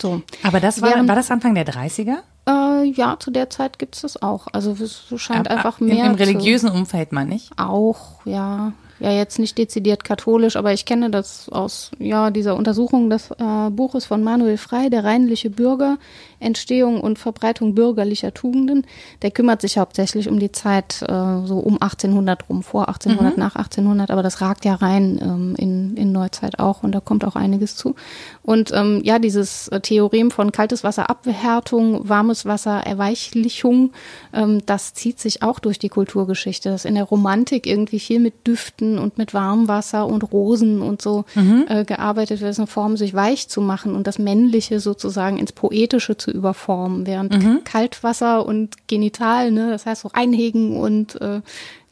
So. Aber das war, Während- war das Anfang der 30er? Äh, ja, zu der Zeit gibt's das auch. Also es scheint Ab- einfach im, mehr Im zu- religiösen Umfeld, meine ich. auch, ja. Ja, jetzt nicht dezidiert katholisch, aber ich kenne das aus ja, dieser Untersuchung. Des äh, Buches von Manuel Frey, Der reinliche Bürger, Entstehung und Verbreitung bürgerlicher Tugenden. Der kümmert sich hauptsächlich um die Zeit äh, so um 1800 rum, vor 1800, nach 1800, aber das ragt ja rein ähm, in, in Neuzeit auch und da kommt auch einiges zu. Und ähm, ja, dieses äh, Theorem von kaltes Wasser Abhärtung, warmes Wasser Erweichlichung, ähm, das zieht sich auch durch die Kulturgeschichte. Das in der Romantik irgendwie viel mit Düften und mit Warmwasser und Rosen und so äh, gearbeitet wird, ist eine Form, sich weich zu machen und das Männliche sozusagen ins Poetische zu überformen, während Kaltwasser und Genital, ne, das heißt so einhegen und äh,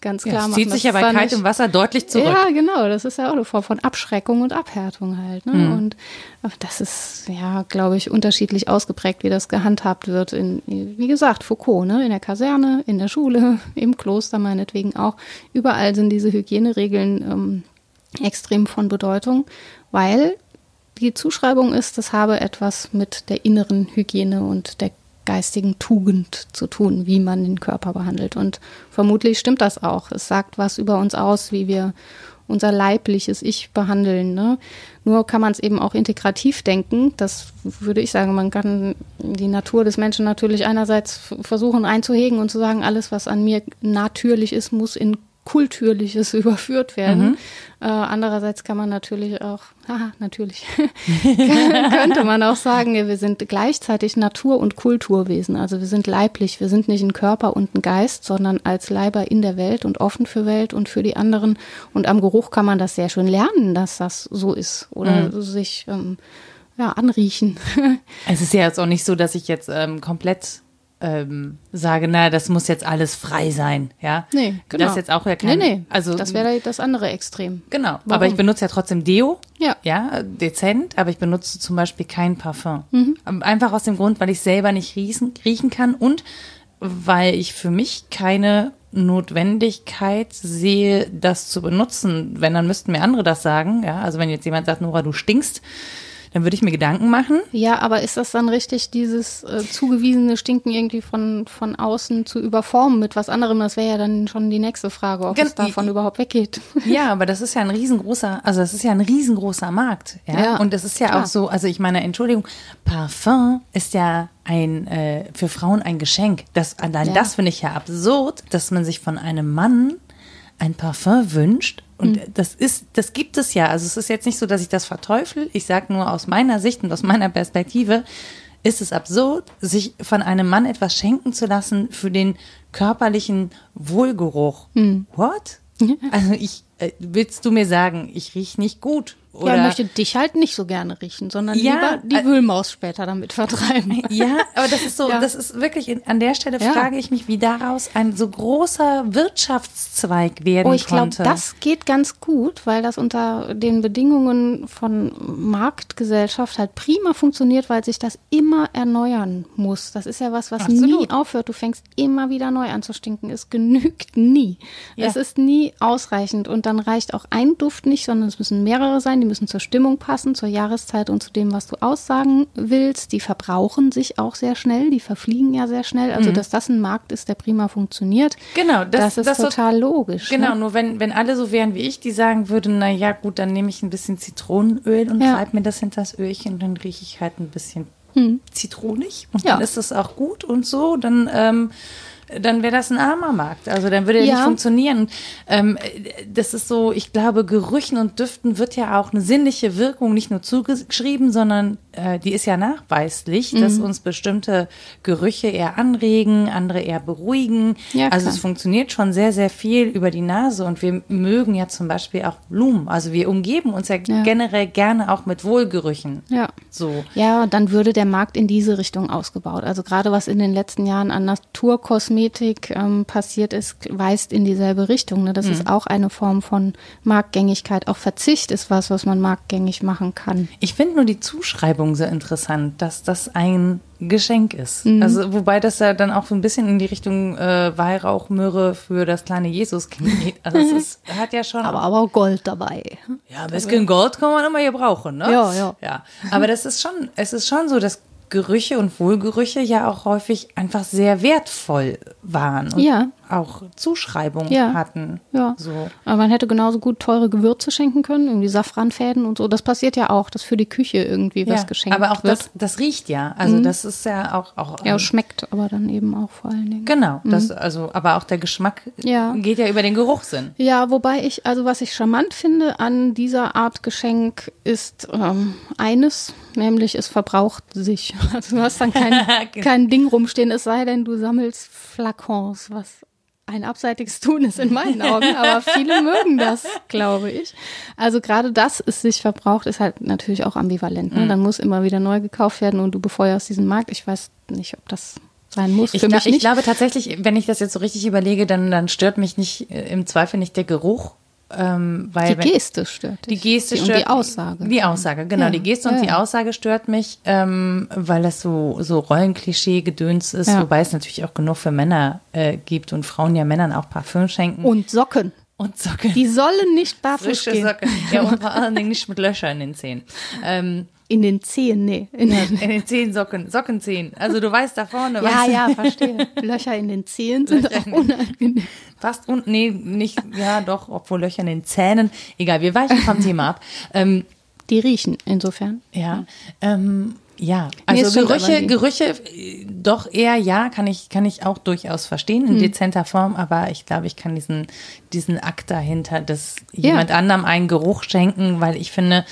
ganz klar Ja, machen. zieht sich ja bei kaltem nicht- Wasser deutlich zurück. ja, genau. Das ist ja auch eine Form von Abschreckung und Abhärtung halt. Ne? Mhm. Und das ist, ja, glaube ich, unterschiedlich ausgeprägt, wie das gehandhabt wird. In, wie gesagt, Foucault, ne? in der Kaserne, in der Schule, im Kloster meinetwegen auch. Überall sind diese Hygieneregeln ähm, extrem von Bedeutung, weil die Zuschreibung ist, das habe etwas mit der inneren Hygiene und der geistigen Tugend zu tun, wie man den Körper behandelt. Und vermutlich stimmt das auch. Es sagt was über uns aus, wie wir unser leibliches Ich behandeln. Ne? Nur kann man es eben auch integrativ denken. Das würde ich sagen, man kann die Natur des Menschen natürlich einerseits versuchen einzuhegen und zu sagen, alles, was an mir natürlich ist, muss in Kultürliches überführt werden. Äh, andererseits kann man natürlich auch, haha, natürlich, könnte man auch sagen, wir sind gleichzeitig Natur- und Kulturwesen. Also wir sind leiblich, wir sind nicht ein Körper und ein Geist, sondern als Leiber in der Welt und offen für Welt und für die anderen. Und am Geruch kann man das sehr schön lernen, dass das so ist oder sich ähm, ja, anriechen. Es ist ja jetzt auch nicht so, dass ich jetzt ähm, komplett ähm, sage, na, das muss jetzt alles frei sein, ja. Nee, genau. Das ist jetzt auch ja kein, nee, nee, also das wäre das andere Extrem. genau. Aber Warum? ich benutze ja trotzdem Deo, Ja. ja, dezent, aber ich benutze zum Beispiel kein Parfum. Mhm. Ähm, Einfach aus dem Grund, weil ich selber nicht riechen, riechen kann und weil ich für mich keine Notwendigkeit sehe, das zu benutzen. Wenn, dann müssten mir andere das sagen, ja. Also wenn jetzt jemand sagt, Nora, du stinkst, dann würde ich mir Gedanken machen. Ja, aber ist das dann richtig, dieses äh, zugewiesene Stinken irgendwie von, von außen zu überformen mit was anderem? Das wäre ja dann schon die nächste Frage, ob Gen- es davon überhaupt weggeht. Ja, aber das ist ja ein riesengroßer, also das ist ja ein riesengroßer Markt. Ja. Ja, Und das ist ja klar. auch so, also ich meine, Entschuldigung, Parfum ist ja ein äh, für Frauen ein Geschenk. Das, allein Ja. das finde ich ja absurd, dass man sich von einem Mann ein Parfum wünscht. Und Hm. das ist, das gibt es ja. Also es ist jetzt nicht so, dass ich das verteufel. Ich sage nur aus meiner Sicht und aus meiner Perspektive ist es absurd, sich von einem Mann etwas schenken zu lassen für den körperlichen Wohlgeruch. Hm. What? Also ich, äh, willst du mir sagen, ich rieche nicht gut? Ja, Oder er möchte dich halt nicht so gerne riechen, sondern Ja, lieber die äh, Wühlmaus später damit vertreiben. Ja, aber das ist so, Ja. das ist wirklich, in, an der Stelle Ja. frage ich mich, wie daraus ein so großer Wirtschaftszweig werden Oh, ich glaube, konnte. das geht ganz gut, weil das unter den Bedingungen von Marktgesellschaft halt prima funktioniert, weil sich das immer erneuern muss. Das ist ja was, was Absolut. nie aufhört. Du fängst immer wieder neu an zu stinken. Es genügt nie. Ja. Es ist nie ausreichend. Und dann reicht auch ein Duft nicht, sondern es müssen mehrere sein. Die müssen zur Stimmung passen, zur Jahreszeit und zu dem, was du aussagen willst. Die verbrauchen sich auch sehr schnell. Die verfliegen ja sehr schnell. Also, dass das ein Markt ist, der prima funktioniert. Genau, das- das, ist das so- total logisch. Genau, Ne? nur wenn, wenn alle so wären wie ich, die sagen würden, na ja, gut, dann nehme ich ein bisschen Zitronenöl und Ja. reibe mir das hinter das Öhrchen und dann rieche ich halt ein bisschen zitronig und Hm. Ja. dann ist das auch gut und so, dann, ähm, dann wäre das ein armer Markt. Also dann würde er Ja. nicht funktionieren. Ähm, das ist so, ich glaube, Gerüchen und Düften wird ja auch eine sinnliche Wirkung nicht nur zugeschrieben, sondern die ist ja nachweislich, dass Mhm. uns bestimmte Gerüche eher anregen, andere eher beruhigen. Ja, also es funktioniert schon sehr, sehr viel über die Nase und wir mögen ja zum Beispiel auch Blumen. Also wir umgeben uns ja, Ja. generell gerne auch mit Wohlgerüchen. Ja. So. Ja, dann würde der Markt in diese Richtung ausgebaut. Also gerade was in den letzten Jahren an Naturkosmetik ähm, passiert ist, weist in dieselbe Richtung. Ne? Das ist auch eine Form von Marktgängigkeit. Auch Verzicht ist was, was man marktgängig machen kann. Ich finde nur die Zuschreibung so interessant, dass das ein Geschenk ist. Mhm. Also wobei das ja dann auch so ein bisschen in die Richtung äh, Weihrauchmyrrhe für das kleine Jesuskind geht. Also es ist, hat ja schon Aber, aber auch Gold dabei. Ja, ein bisschen Gold kann man immer gebrauchen, ne? Ja, ja. ja. Aber das ist schon, es ist schon so, dass Gerüche und Wohlgerüche ja auch häufig einfach sehr wertvoll waren und Ja. Auch Zuschreibungen Ja. hatten. Ja. So. Aber man hätte genauso gut teure Gewürze schenken können, irgendwie Safranfäden und so. Das passiert ja auch, dass für die Küche irgendwie was Ja, geschenkt aber auch wird. das, das riecht ja. Also das ist ja auch, auch ja, ähm, schmeckt aber dann eben auch vor allen Dingen. genau. Das, also, aber auch der Geschmack Ja. geht ja über den Geruchssinn. Ja, wobei ich, also was ich charmant finde an dieser Art Geschenk ist ähm, eines, nämlich es verbraucht sich. Also du hast dann kein, Genau. kein Ding rumstehen, es sei denn, du sammelst Flakons, was ein abseitiges Tun ist in meinen Augen, aber viele mögen das, glaube ich. Also gerade das es sich verbraucht, ist halt natürlich auch ambivalent. Mhm. Ne? Dann muss immer wieder neu gekauft werden und du befeuerst diesen Markt. Ich weiß nicht, ob das sein muss. Ich, mich ich glaube tatsächlich, wenn ich das jetzt so richtig überlege, dann, dann stört mich nicht äh, im Zweifel nicht der Geruch. Ähm, weil die Geste stört Die dich. Geste und stört die Aussage. Die Aussage, genau. Ja, Die Geste und ja, die. Aussage stört mich, ähm, weil das so, so Rollenklischee-Gedöns ist, Ja. wobei es natürlich auch genug für Männer äh, gibt und Frauen ja Männern auch Parfüm schenken. Und Socken. und Socken. Die sollen nicht barfuß frische gehen. Socken. Ja, und vor allen Dingen nicht mit Löchern in den Zehen. Ähm, In den Zehen, nee. In den, in den Zehensocken, Sockenzehen. Also du weißt da vorne, ja, weißt du, ja, verstehe. Löcher in den Zehen sind auch unangenehm. fast und nee, nicht, ja doch, obwohl Löcher in den Zähnen. Egal, wir weichen vom Thema ab. Ähm, Die riechen insofern. Ja, ähm, ja, also Gerüche. Gerüche, äh, doch eher ja, kann ich, kann ich auch durchaus verstehen Hm. in dezenter Form, aber ich glaube, ich kann diesen, diesen Akt dahinter, dass jemand anderem einen Geruch schenken, weil ich finde,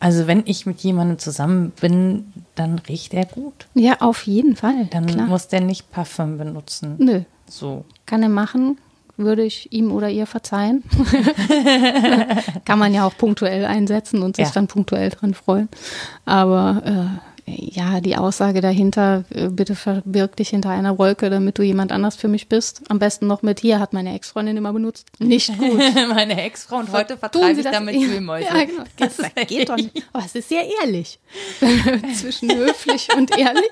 also wenn ich mit jemandem zusammen bin, dann riecht er gut. Ja, auf jeden Fall. Dann Klar. muss der nicht Parfüm benutzen. Nö, So. kann er machen. Würde ich ihm oder ihr verzeihen. kann man ja auch punktuell einsetzen und sich Ja. dann punktuell dran freuen. Aber äh, ja, die Aussage dahinter, äh, bitte verbirg dich hinter einer Wolke, damit du jemand anders für mich bist. Am besten noch mit hier, hat meine Ex-Freundin immer benutzt. Nicht gut. Meine Ex-Frau und heute vertreibe ich das- damit Wühlmäuse. Ja, genau. Das geht doch nicht. Aber es ist sehr ehrlich. Zwischen höflich und ehrlich.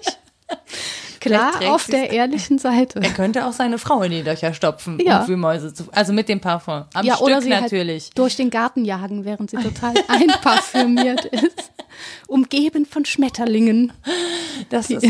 Klar, auf der ehrlichen Seite. Er könnte auch seine Frau in die Löcher stopfen, Ja. um Wühlmäuse zu, also mit dem Parfum. Am ja, Stück oder sie natürlich. halt durch den Garten jagen, während sie total einparfümiert ist. umgeben von Schmetterlingen. Das ist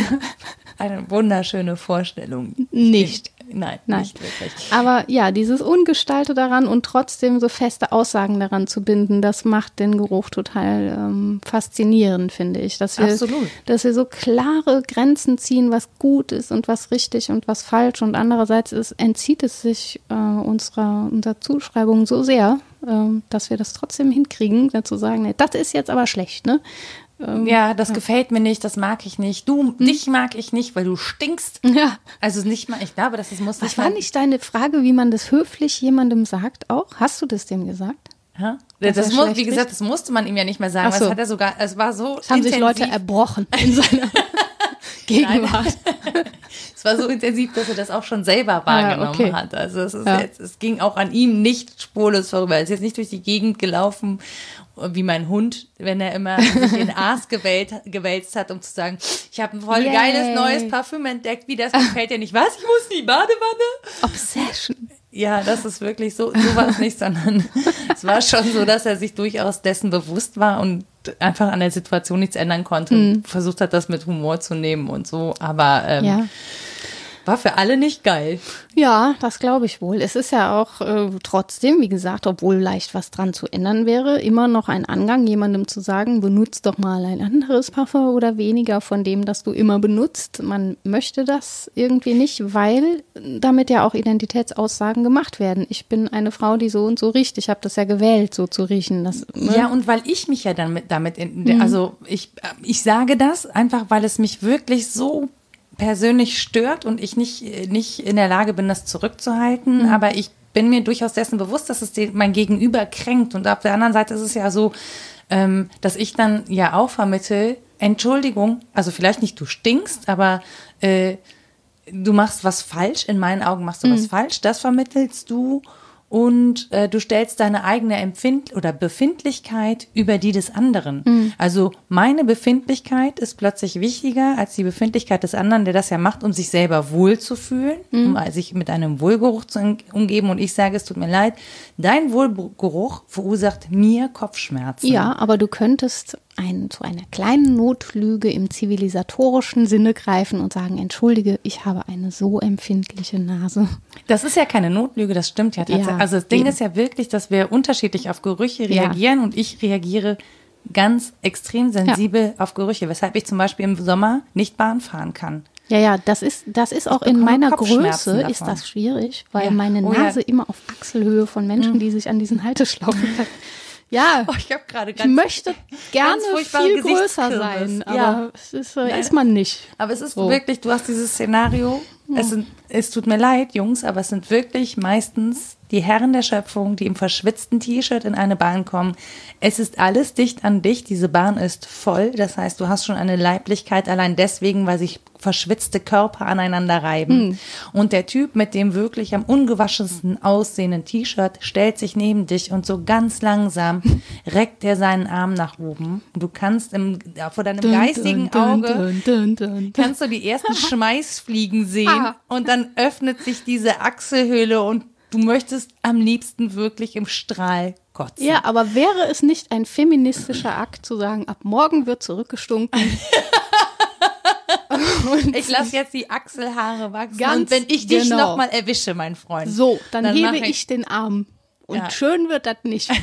eine wunderschöne Vorstellung. Nicht. Nein, Nein. nicht wirklich. Aber ja, dieses Ungestalte daran und trotzdem so feste Aussagen daran zu binden, das macht den Geruch total ähm, faszinierend, finde ich. Dass wir, Absolut. Dass wir so klare Grenzen ziehen, was gut ist und was richtig und was falsch. Und andererseits ist, entzieht es sich äh, unserer, unserer Zuschreibung so sehr, ähm, dass wir das trotzdem hinkriegen, dann zu sagen, nee, das ist jetzt aber schlecht, ne? Ja, das gefällt mir nicht, das mag ich nicht. Du, Hm? dich mag ich nicht, weil du stinkst. Ja. Also nicht mal, ich glaube, das ist, muss Was war nicht deine Frage, wie man das höflich jemandem sagt auch? Hast du das dem gesagt? Ja? Das er muss, wie gesagt, das musste man ihm ja nicht mehr sagen. So. Das hat er sogar, es war so Es haben sich Leute erbrochen in seiner Gegenwart. Es war so intensiv, dass er das auch schon selber wahrgenommen okay. hat. Also es, Ja. jetzt, es ging auch an ihm nicht spurlos vorüber. Er ist jetzt nicht durch die Gegend gelaufen wie mein Hund, wenn er immer sich in Aas gewählt, gewälzt hat, um zu sagen, ich habe ein voll Yay. geiles neues Parfüm entdeckt, wie das gefällt dir nicht. Was? Ich muss in die Badewanne? Obsession. Ja, das ist wirklich so, so war es nicht, sondern es war schon so, dass er sich durchaus dessen bewusst war und einfach an der Situation nichts ändern konnte und versucht hat, das mit Humor zu nehmen und so. Aber ähm, Ja. War für alle nicht geil. Ja, das glaube ich wohl. Es ist ja auch äh, trotzdem, wie gesagt, obwohl leicht was dran zu ändern wäre, immer noch ein Angang, jemandem zu sagen, benutz doch mal ein anderes Parfum oder weniger von dem, das du immer benutzt. Man möchte das irgendwie nicht, weil damit ja auch Identitätsaussagen gemacht werden. Ich bin eine Frau, die so und so riecht. Ich habe das ja gewählt, so zu riechen. Das, ne? Ja, und weil ich mich ja dann mit, damit, in, also ich, ich sage das einfach, weil es mich wirklich so persönlich stört und ich nicht, nicht in der Lage bin, das zurückzuhalten. Aber ich bin mir durchaus dessen bewusst, dass es mein Gegenüber kränkt. Und auf der anderen Seite ist es ja so, ähm, dass ich dann ja auch vermittel, Entschuldigung, also vielleicht nicht du stinkst, aber äh, du machst was falsch, in meinen Augen machst du was falsch, das vermittelst du und äh, du stellst deine eigene Empfind oder Befindlichkeit über die des anderen. Also meine Befindlichkeit ist plötzlich wichtiger als die Befindlichkeit des anderen, der das ja macht, um sich selber wohlzufühlen, um sich mit einem Wohlgeruch zu um- umgeben. Und ich sage, es tut mir leid, dein Wohlgeruch verursacht mir Kopfschmerzen. Ja, aber du könntest ein, zu einer kleinen Notlüge im zivilisatorischen Sinne greifen und sagen, entschuldige, ich habe eine so empfindliche Nase. Das ist ja keine Notlüge, das stimmt ja tatsächlich. Ja, also das Ding eben. ist ja wirklich, dass wir unterschiedlich auf Gerüche Ja. reagieren und ich reagiere ganz extrem sensibel auf Gerüche, weshalb ich zum Beispiel im Sommer nicht Bahn fahren kann. Ja, ja, das ist, das ist auch in meiner Größe davon. ist das schwierig, weil Ja. meine Oh ja. Mhm. Nase immer auf Achselhöhe von Menschen, die sich an diesen Halteschlaufen halten. Ja, Oh, ich habe gerade ich möchte gerne viel größer sein, aber Ja. es ist, äh, ist man nicht. Aber es ist So. wirklich, du hast dieses Szenario. Es, sind, es tut mir leid, Jungs, aber es sind wirklich meistens die Herren der Schöpfung, die im verschwitzten T-Shirt in eine Bahn kommen. Es ist alles dicht an dich. Diese Bahn ist voll. Das heißt, du hast schon eine Leiblichkeit allein deswegen, weil sich verschwitzte Körper aneinander reiben. Und der Typ mit dem wirklich am ungewaschensten aussehenden T-Shirt stellt sich neben dich und so ganz langsam reckt er seinen Arm nach oben. Du kannst im, vor deinem geistigen Auge dun, dun, dun. kannst du die ersten Schmeißfliegen sehen Ah. und dann öffnet sich diese Achselhöhle und du möchtest am liebsten wirklich im Strahl kotzen. Ja, aber wäre es nicht ein feministischer Akt zu sagen, ab morgen wird zurückgestunken? Ich lasse jetzt die Achselhaare wachsen Ganz und wenn ich dich genau. noch mal erwische, mein Freund. So, dann, Dann hebe ich, ich- den Arm. Und Ja. schön wird das nicht.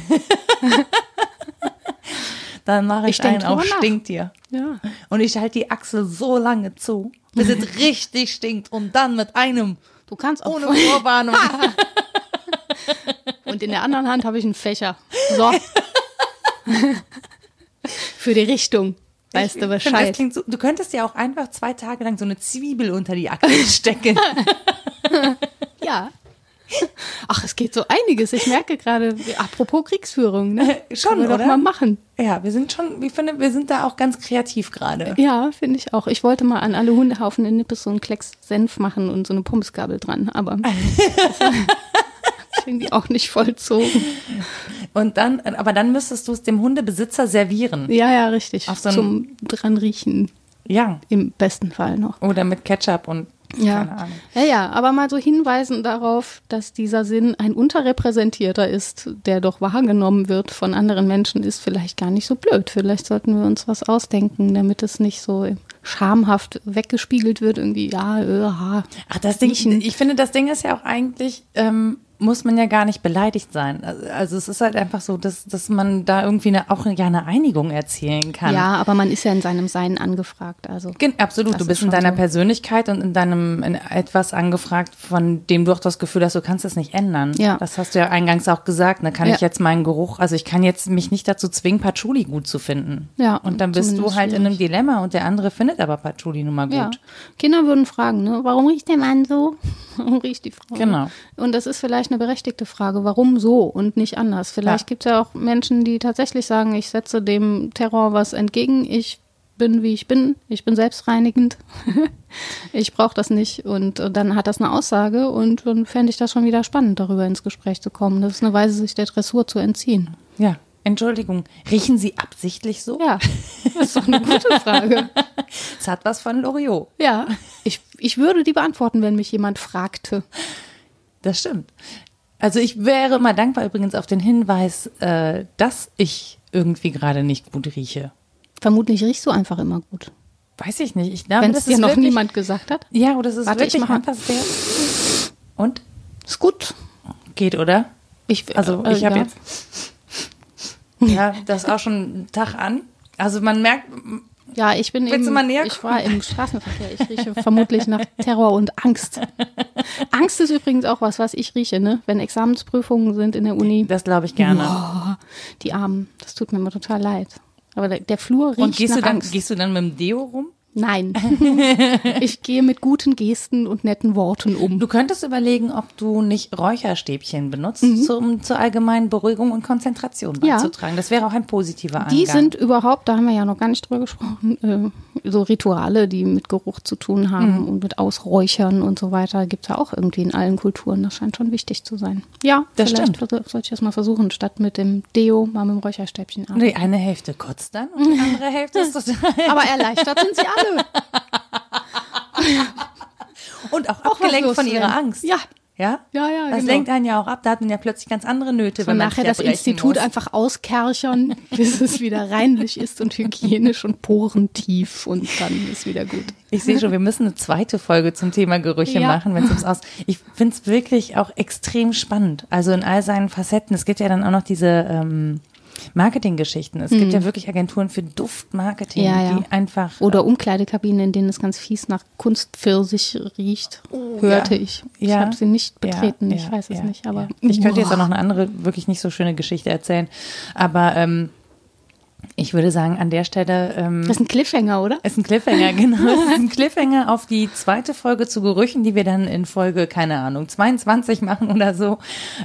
Dann mache ich, Ich einen auf. Stinktier. Ja. Und ich halte die Achsel so lange zu, bis es richtig stinkt und dann mit einem Du kannst auch ohne Vorwarnung. Und in der anderen Hand habe ich einen Fächer. So. Für die Richtung. Weißt du Ich Das Bescheid. klingt so, du könntest ja auch einfach zwei Tage lang so eine Zwiebel unter die Achsel stecken. Ja. Ach, es geht so einiges. Ich merke gerade, apropos Kriegsführung, ne? Schon, Können wir oder? doch mal machen. Ja, wir sind schon, ich finde, wir sind da auch ganz kreativ gerade. Ja, finde ich auch. Ich wollte mal an alle Hundehaufen in Nippes so einen Klecks Senf machen und so eine Pommesgabel dran, aber sich irgendwie auch nicht vollzogen. Und dann, aber dann müsstest du es dem Hundebesitzer servieren. Ja, ja, richtig. Auf so Zum dran riechen Ja. im besten Fall noch. Oder mit Ketchup und Ja. Ja, ja, aber mal so hinweisen darauf, dass dieser Sinn ein unterrepräsentierter ist, der doch wahrgenommen wird von anderen Menschen, ist vielleicht gar nicht so blöd. Vielleicht sollten wir uns was ausdenken, damit es nicht so schamhaft weggespiegelt wird, irgendwie, ja, äh, ha. Ach, das Ding, ich finde, das Ding ist ja auch eigentlich, ähm, muss man ja gar nicht beleidigt sein. Also- es ist halt einfach so, dass, dass man da irgendwie eine, auch ja eine Einigung erzielen kann. Ja, aber man ist ja in seinem Sein angefragt, also. Gen- Absolut, du ist bist in deiner so. Persönlichkeit und in deinem in etwas angefragt, von dem du auch das Gefühl hast, du kannst es nicht ändern. Ja. Das hast du ja eingangs auch gesagt. Da kann Ja. ich jetzt meinen Geruch, also ich kann jetzt mich nicht dazu zwingen, Patchouli gut zu finden. Ja, Und dann bist du halt in einem schwierig. Dilemma und der andere findet aber Patchouli nun mal gut. Ja. Kinder würden fragen, ne? warum riecht der Mann so? Warum riecht die Frau? Genau. Und das ist vielleicht eine berechtigte Frage. Warum so und nicht anders? Vielleicht Ja. gibt es ja auch Menschen, die tatsächlich sagen, ich setze dem Terror was entgegen. Ich bin, wie ich bin. Ich bin selbstreinigend. ich brauche das nicht. Und, dann hat das eine Aussage und dann fände ich das schon wieder spannend, darüber ins Gespräch zu kommen. Das ist eine Weise, sich der Dressur zu entziehen. Ja. Entschuldigung, riechen Sie absichtlich so? Ja, das ist doch eine gute Frage. Es hat was von Loriot. Ja, ich, ich würde die beantworten, wenn mich jemand fragte. Das stimmt. Also ich wäre mal dankbar übrigens auf den Hinweis, äh, dass ich irgendwie gerade nicht gut rieche. Vermutlich riechst du einfach immer gut. Weiß ich nicht. Ich glaube, Wenn das es dir noch wirklich, niemand gesagt hat. Ja, oder das ist Warte, ich wirklich mach mal. einfach sehr. Und? Ist gut. Geht, oder? Ich, Also äh, ich habe ja. jetzt. Ja, das ist auch schon einen Tag an. Also man merkt, Ja, ich bin Willst eben, du mal näher ich war im Straßenverkehr. Ich rieche vermutlich nach Terror und Angst. Angst ist übrigens auch was, was ich rieche, ne? Wenn Examensprüfungen sind in der Uni. das glaube ich gerne. Oh, die Armen, das tut mir immer total leid. Aber der, der Flur riecht Und gehst nach du, dann, Angst. gehst du dann mit dem Deo rum? Nein. ich gehe mit guten Gesten und netten Worten um. Du könntest überlegen, ob du nicht Räucherstäbchen benutzt, zum, zur allgemeinen Beruhigung und Konzentration Mhm. Ja. beizutragen. Das wäre auch ein positiver Angang. Die sind überhaupt, da haben wir ja noch gar nicht drüber gesprochen, äh, so Rituale, die mit Geruch zu tun haben Mhm. und mit Ausräuchern und so weiter, gibt es ja auch irgendwie in allen Kulturen. Das scheint schon wichtig zu sein. Ja, Das vielleicht stimmt. sollte ich das mal versuchen, statt mit dem Deo mal mit dem Räucherstäbchen an. Die eine Hälfte kotzt dann und die andere Hälfte ist total. Aber erleichtert sind sie alle. Und auch Auch abgelenkt von ihrer Angst. Ja. Ja? Ja, ja, Das genau. lenkt einen ja auch ab. Da hat man ja plötzlich ganz andere Nöte, Und wenn nachher das Institut muss. einfach auskerchern, bis es wieder reinlich ist und hygienisch und porentief und dann ist wieder gut. Ich sehe schon, wir müssen eine zweite Folge zum Thema Gerüche Ja. machen, wenn es ums Aus. Ich finde es wirklich auch extrem spannend. Also in all seinen Facetten. Es gibt ja dann auch noch diese ähm, Marketinggeschichten. Es gibt ja wirklich Agenturen für Duftmarketing, Mhm. Ja, ja. die einfach. Oder Umkleidekabinen, in denen es ganz fies nach Kunstpfirsich riecht, hörte ja. ich. Ich habe sie nicht betreten, ich weiß es nicht. Aber. Ich könnte jetzt auch noch eine andere, wirklich nicht so schöne Geschichte erzählen. Aber ähm, ich würde sagen, an der Stelle. Ähm, das ist ein Cliffhanger, oder? ist ein Cliffhanger, genau. Es ist ein Cliffhanger auf die zweite Folge zu Gerüchen, die wir dann in Folge, keine Ahnung, 22 machen oder so.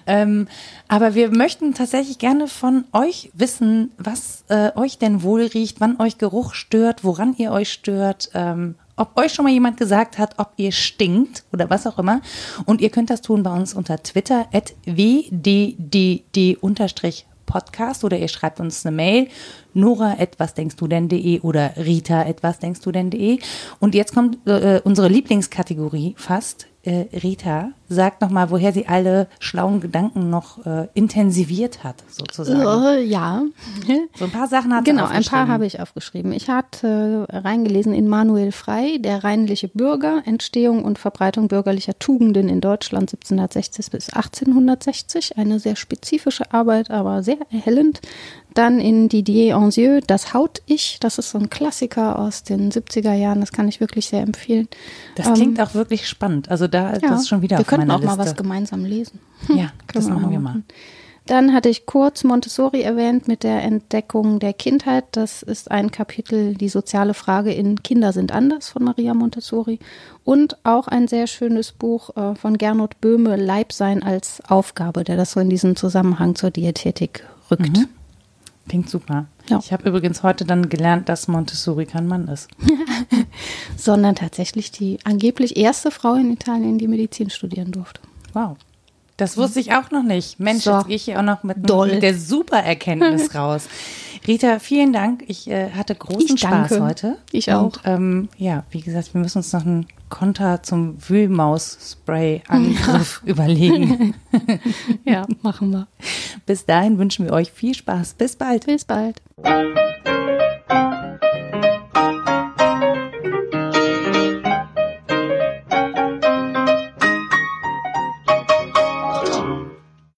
Ähm, aber wir möchten tatsächlich gerne von euch wissen, was äh, euch denn wohl riecht, wann euch Geruch stört, woran ihr euch stört. Ähm, ob euch schon mal jemand gesagt hat, ob ihr stinkt oder was auch immer. Und ihr könnt das tun bei uns unter Twitter at wddd-podcast oder ihr schreibt uns eine Mail nora was denkst du denn.de oder rita was denkst du denn.de. Und jetzt kommt äh, unsere Lieblingskategorie fast. Äh, Rita sagt nochmal, woher sie alle schlauen Gedanken noch äh, intensiviert hat, sozusagen. Äh, ja. So ein paar Sachen hat sie Genau, ein paar habe ich aufgeschrieben. Ich hatte äh, reingelesen in Manuel Frey, Der reinliche Bürger, Entstehung und Verbreitung bürgerlicher Tugenden in Deutschland 1760 bis 1860. Eine sehr spezifische Arbeit, aber sehr erhellend. Dann in Didier Anzieux, Das Haut-Ich. Das ist so ein Klassiker aus den 70er Jahren. Das kann ich wirklich sehr empfehlen. Das klingt auch wirklich spannend. Also da Ähm, Ja, das ist schon wieder wir könnten auch mal Liste. was gemeinsam lesen. ja, das machen wir mal. Dann hatte ich kurz Montessori erwähnt mit der Entdeckung der Kindheit. Das ist ein Kapitel, die soziale Frage in Kinder sind anders von Maria Montessori. Und auch ein sehr schönes Buch äh, von Gernot Böhme, Leibsein als Aufgabe, der das so in diesen Zusammenhang zur Diätetik rückt. Mhm. Klingt super. Ja. Ich habe übrigens heute dann gelernt, dass Montessori kein Mann ist. Sondern tatsächlich die angeblich erste Frau in Italien, die Medizin studieren durfte. Wow. Das wusste ich auch noch nicht. Mensch, So. jetzt gehe ich hier auch noch mit, Doll. mit der super Erkenntnis raus. Rita, vielen Dank. Ich äh, hatte großen Ich danke. Spaß heute. Ich auch. Und, ähm, ja, wie gesagt, wir müssen uns noch einen Konter zum Wühlmaus-Spray-Angriff überlegen. Ja, machen wir. Bis dahin wünschen wir euch viel Spaß. Bis bald. Bis bald.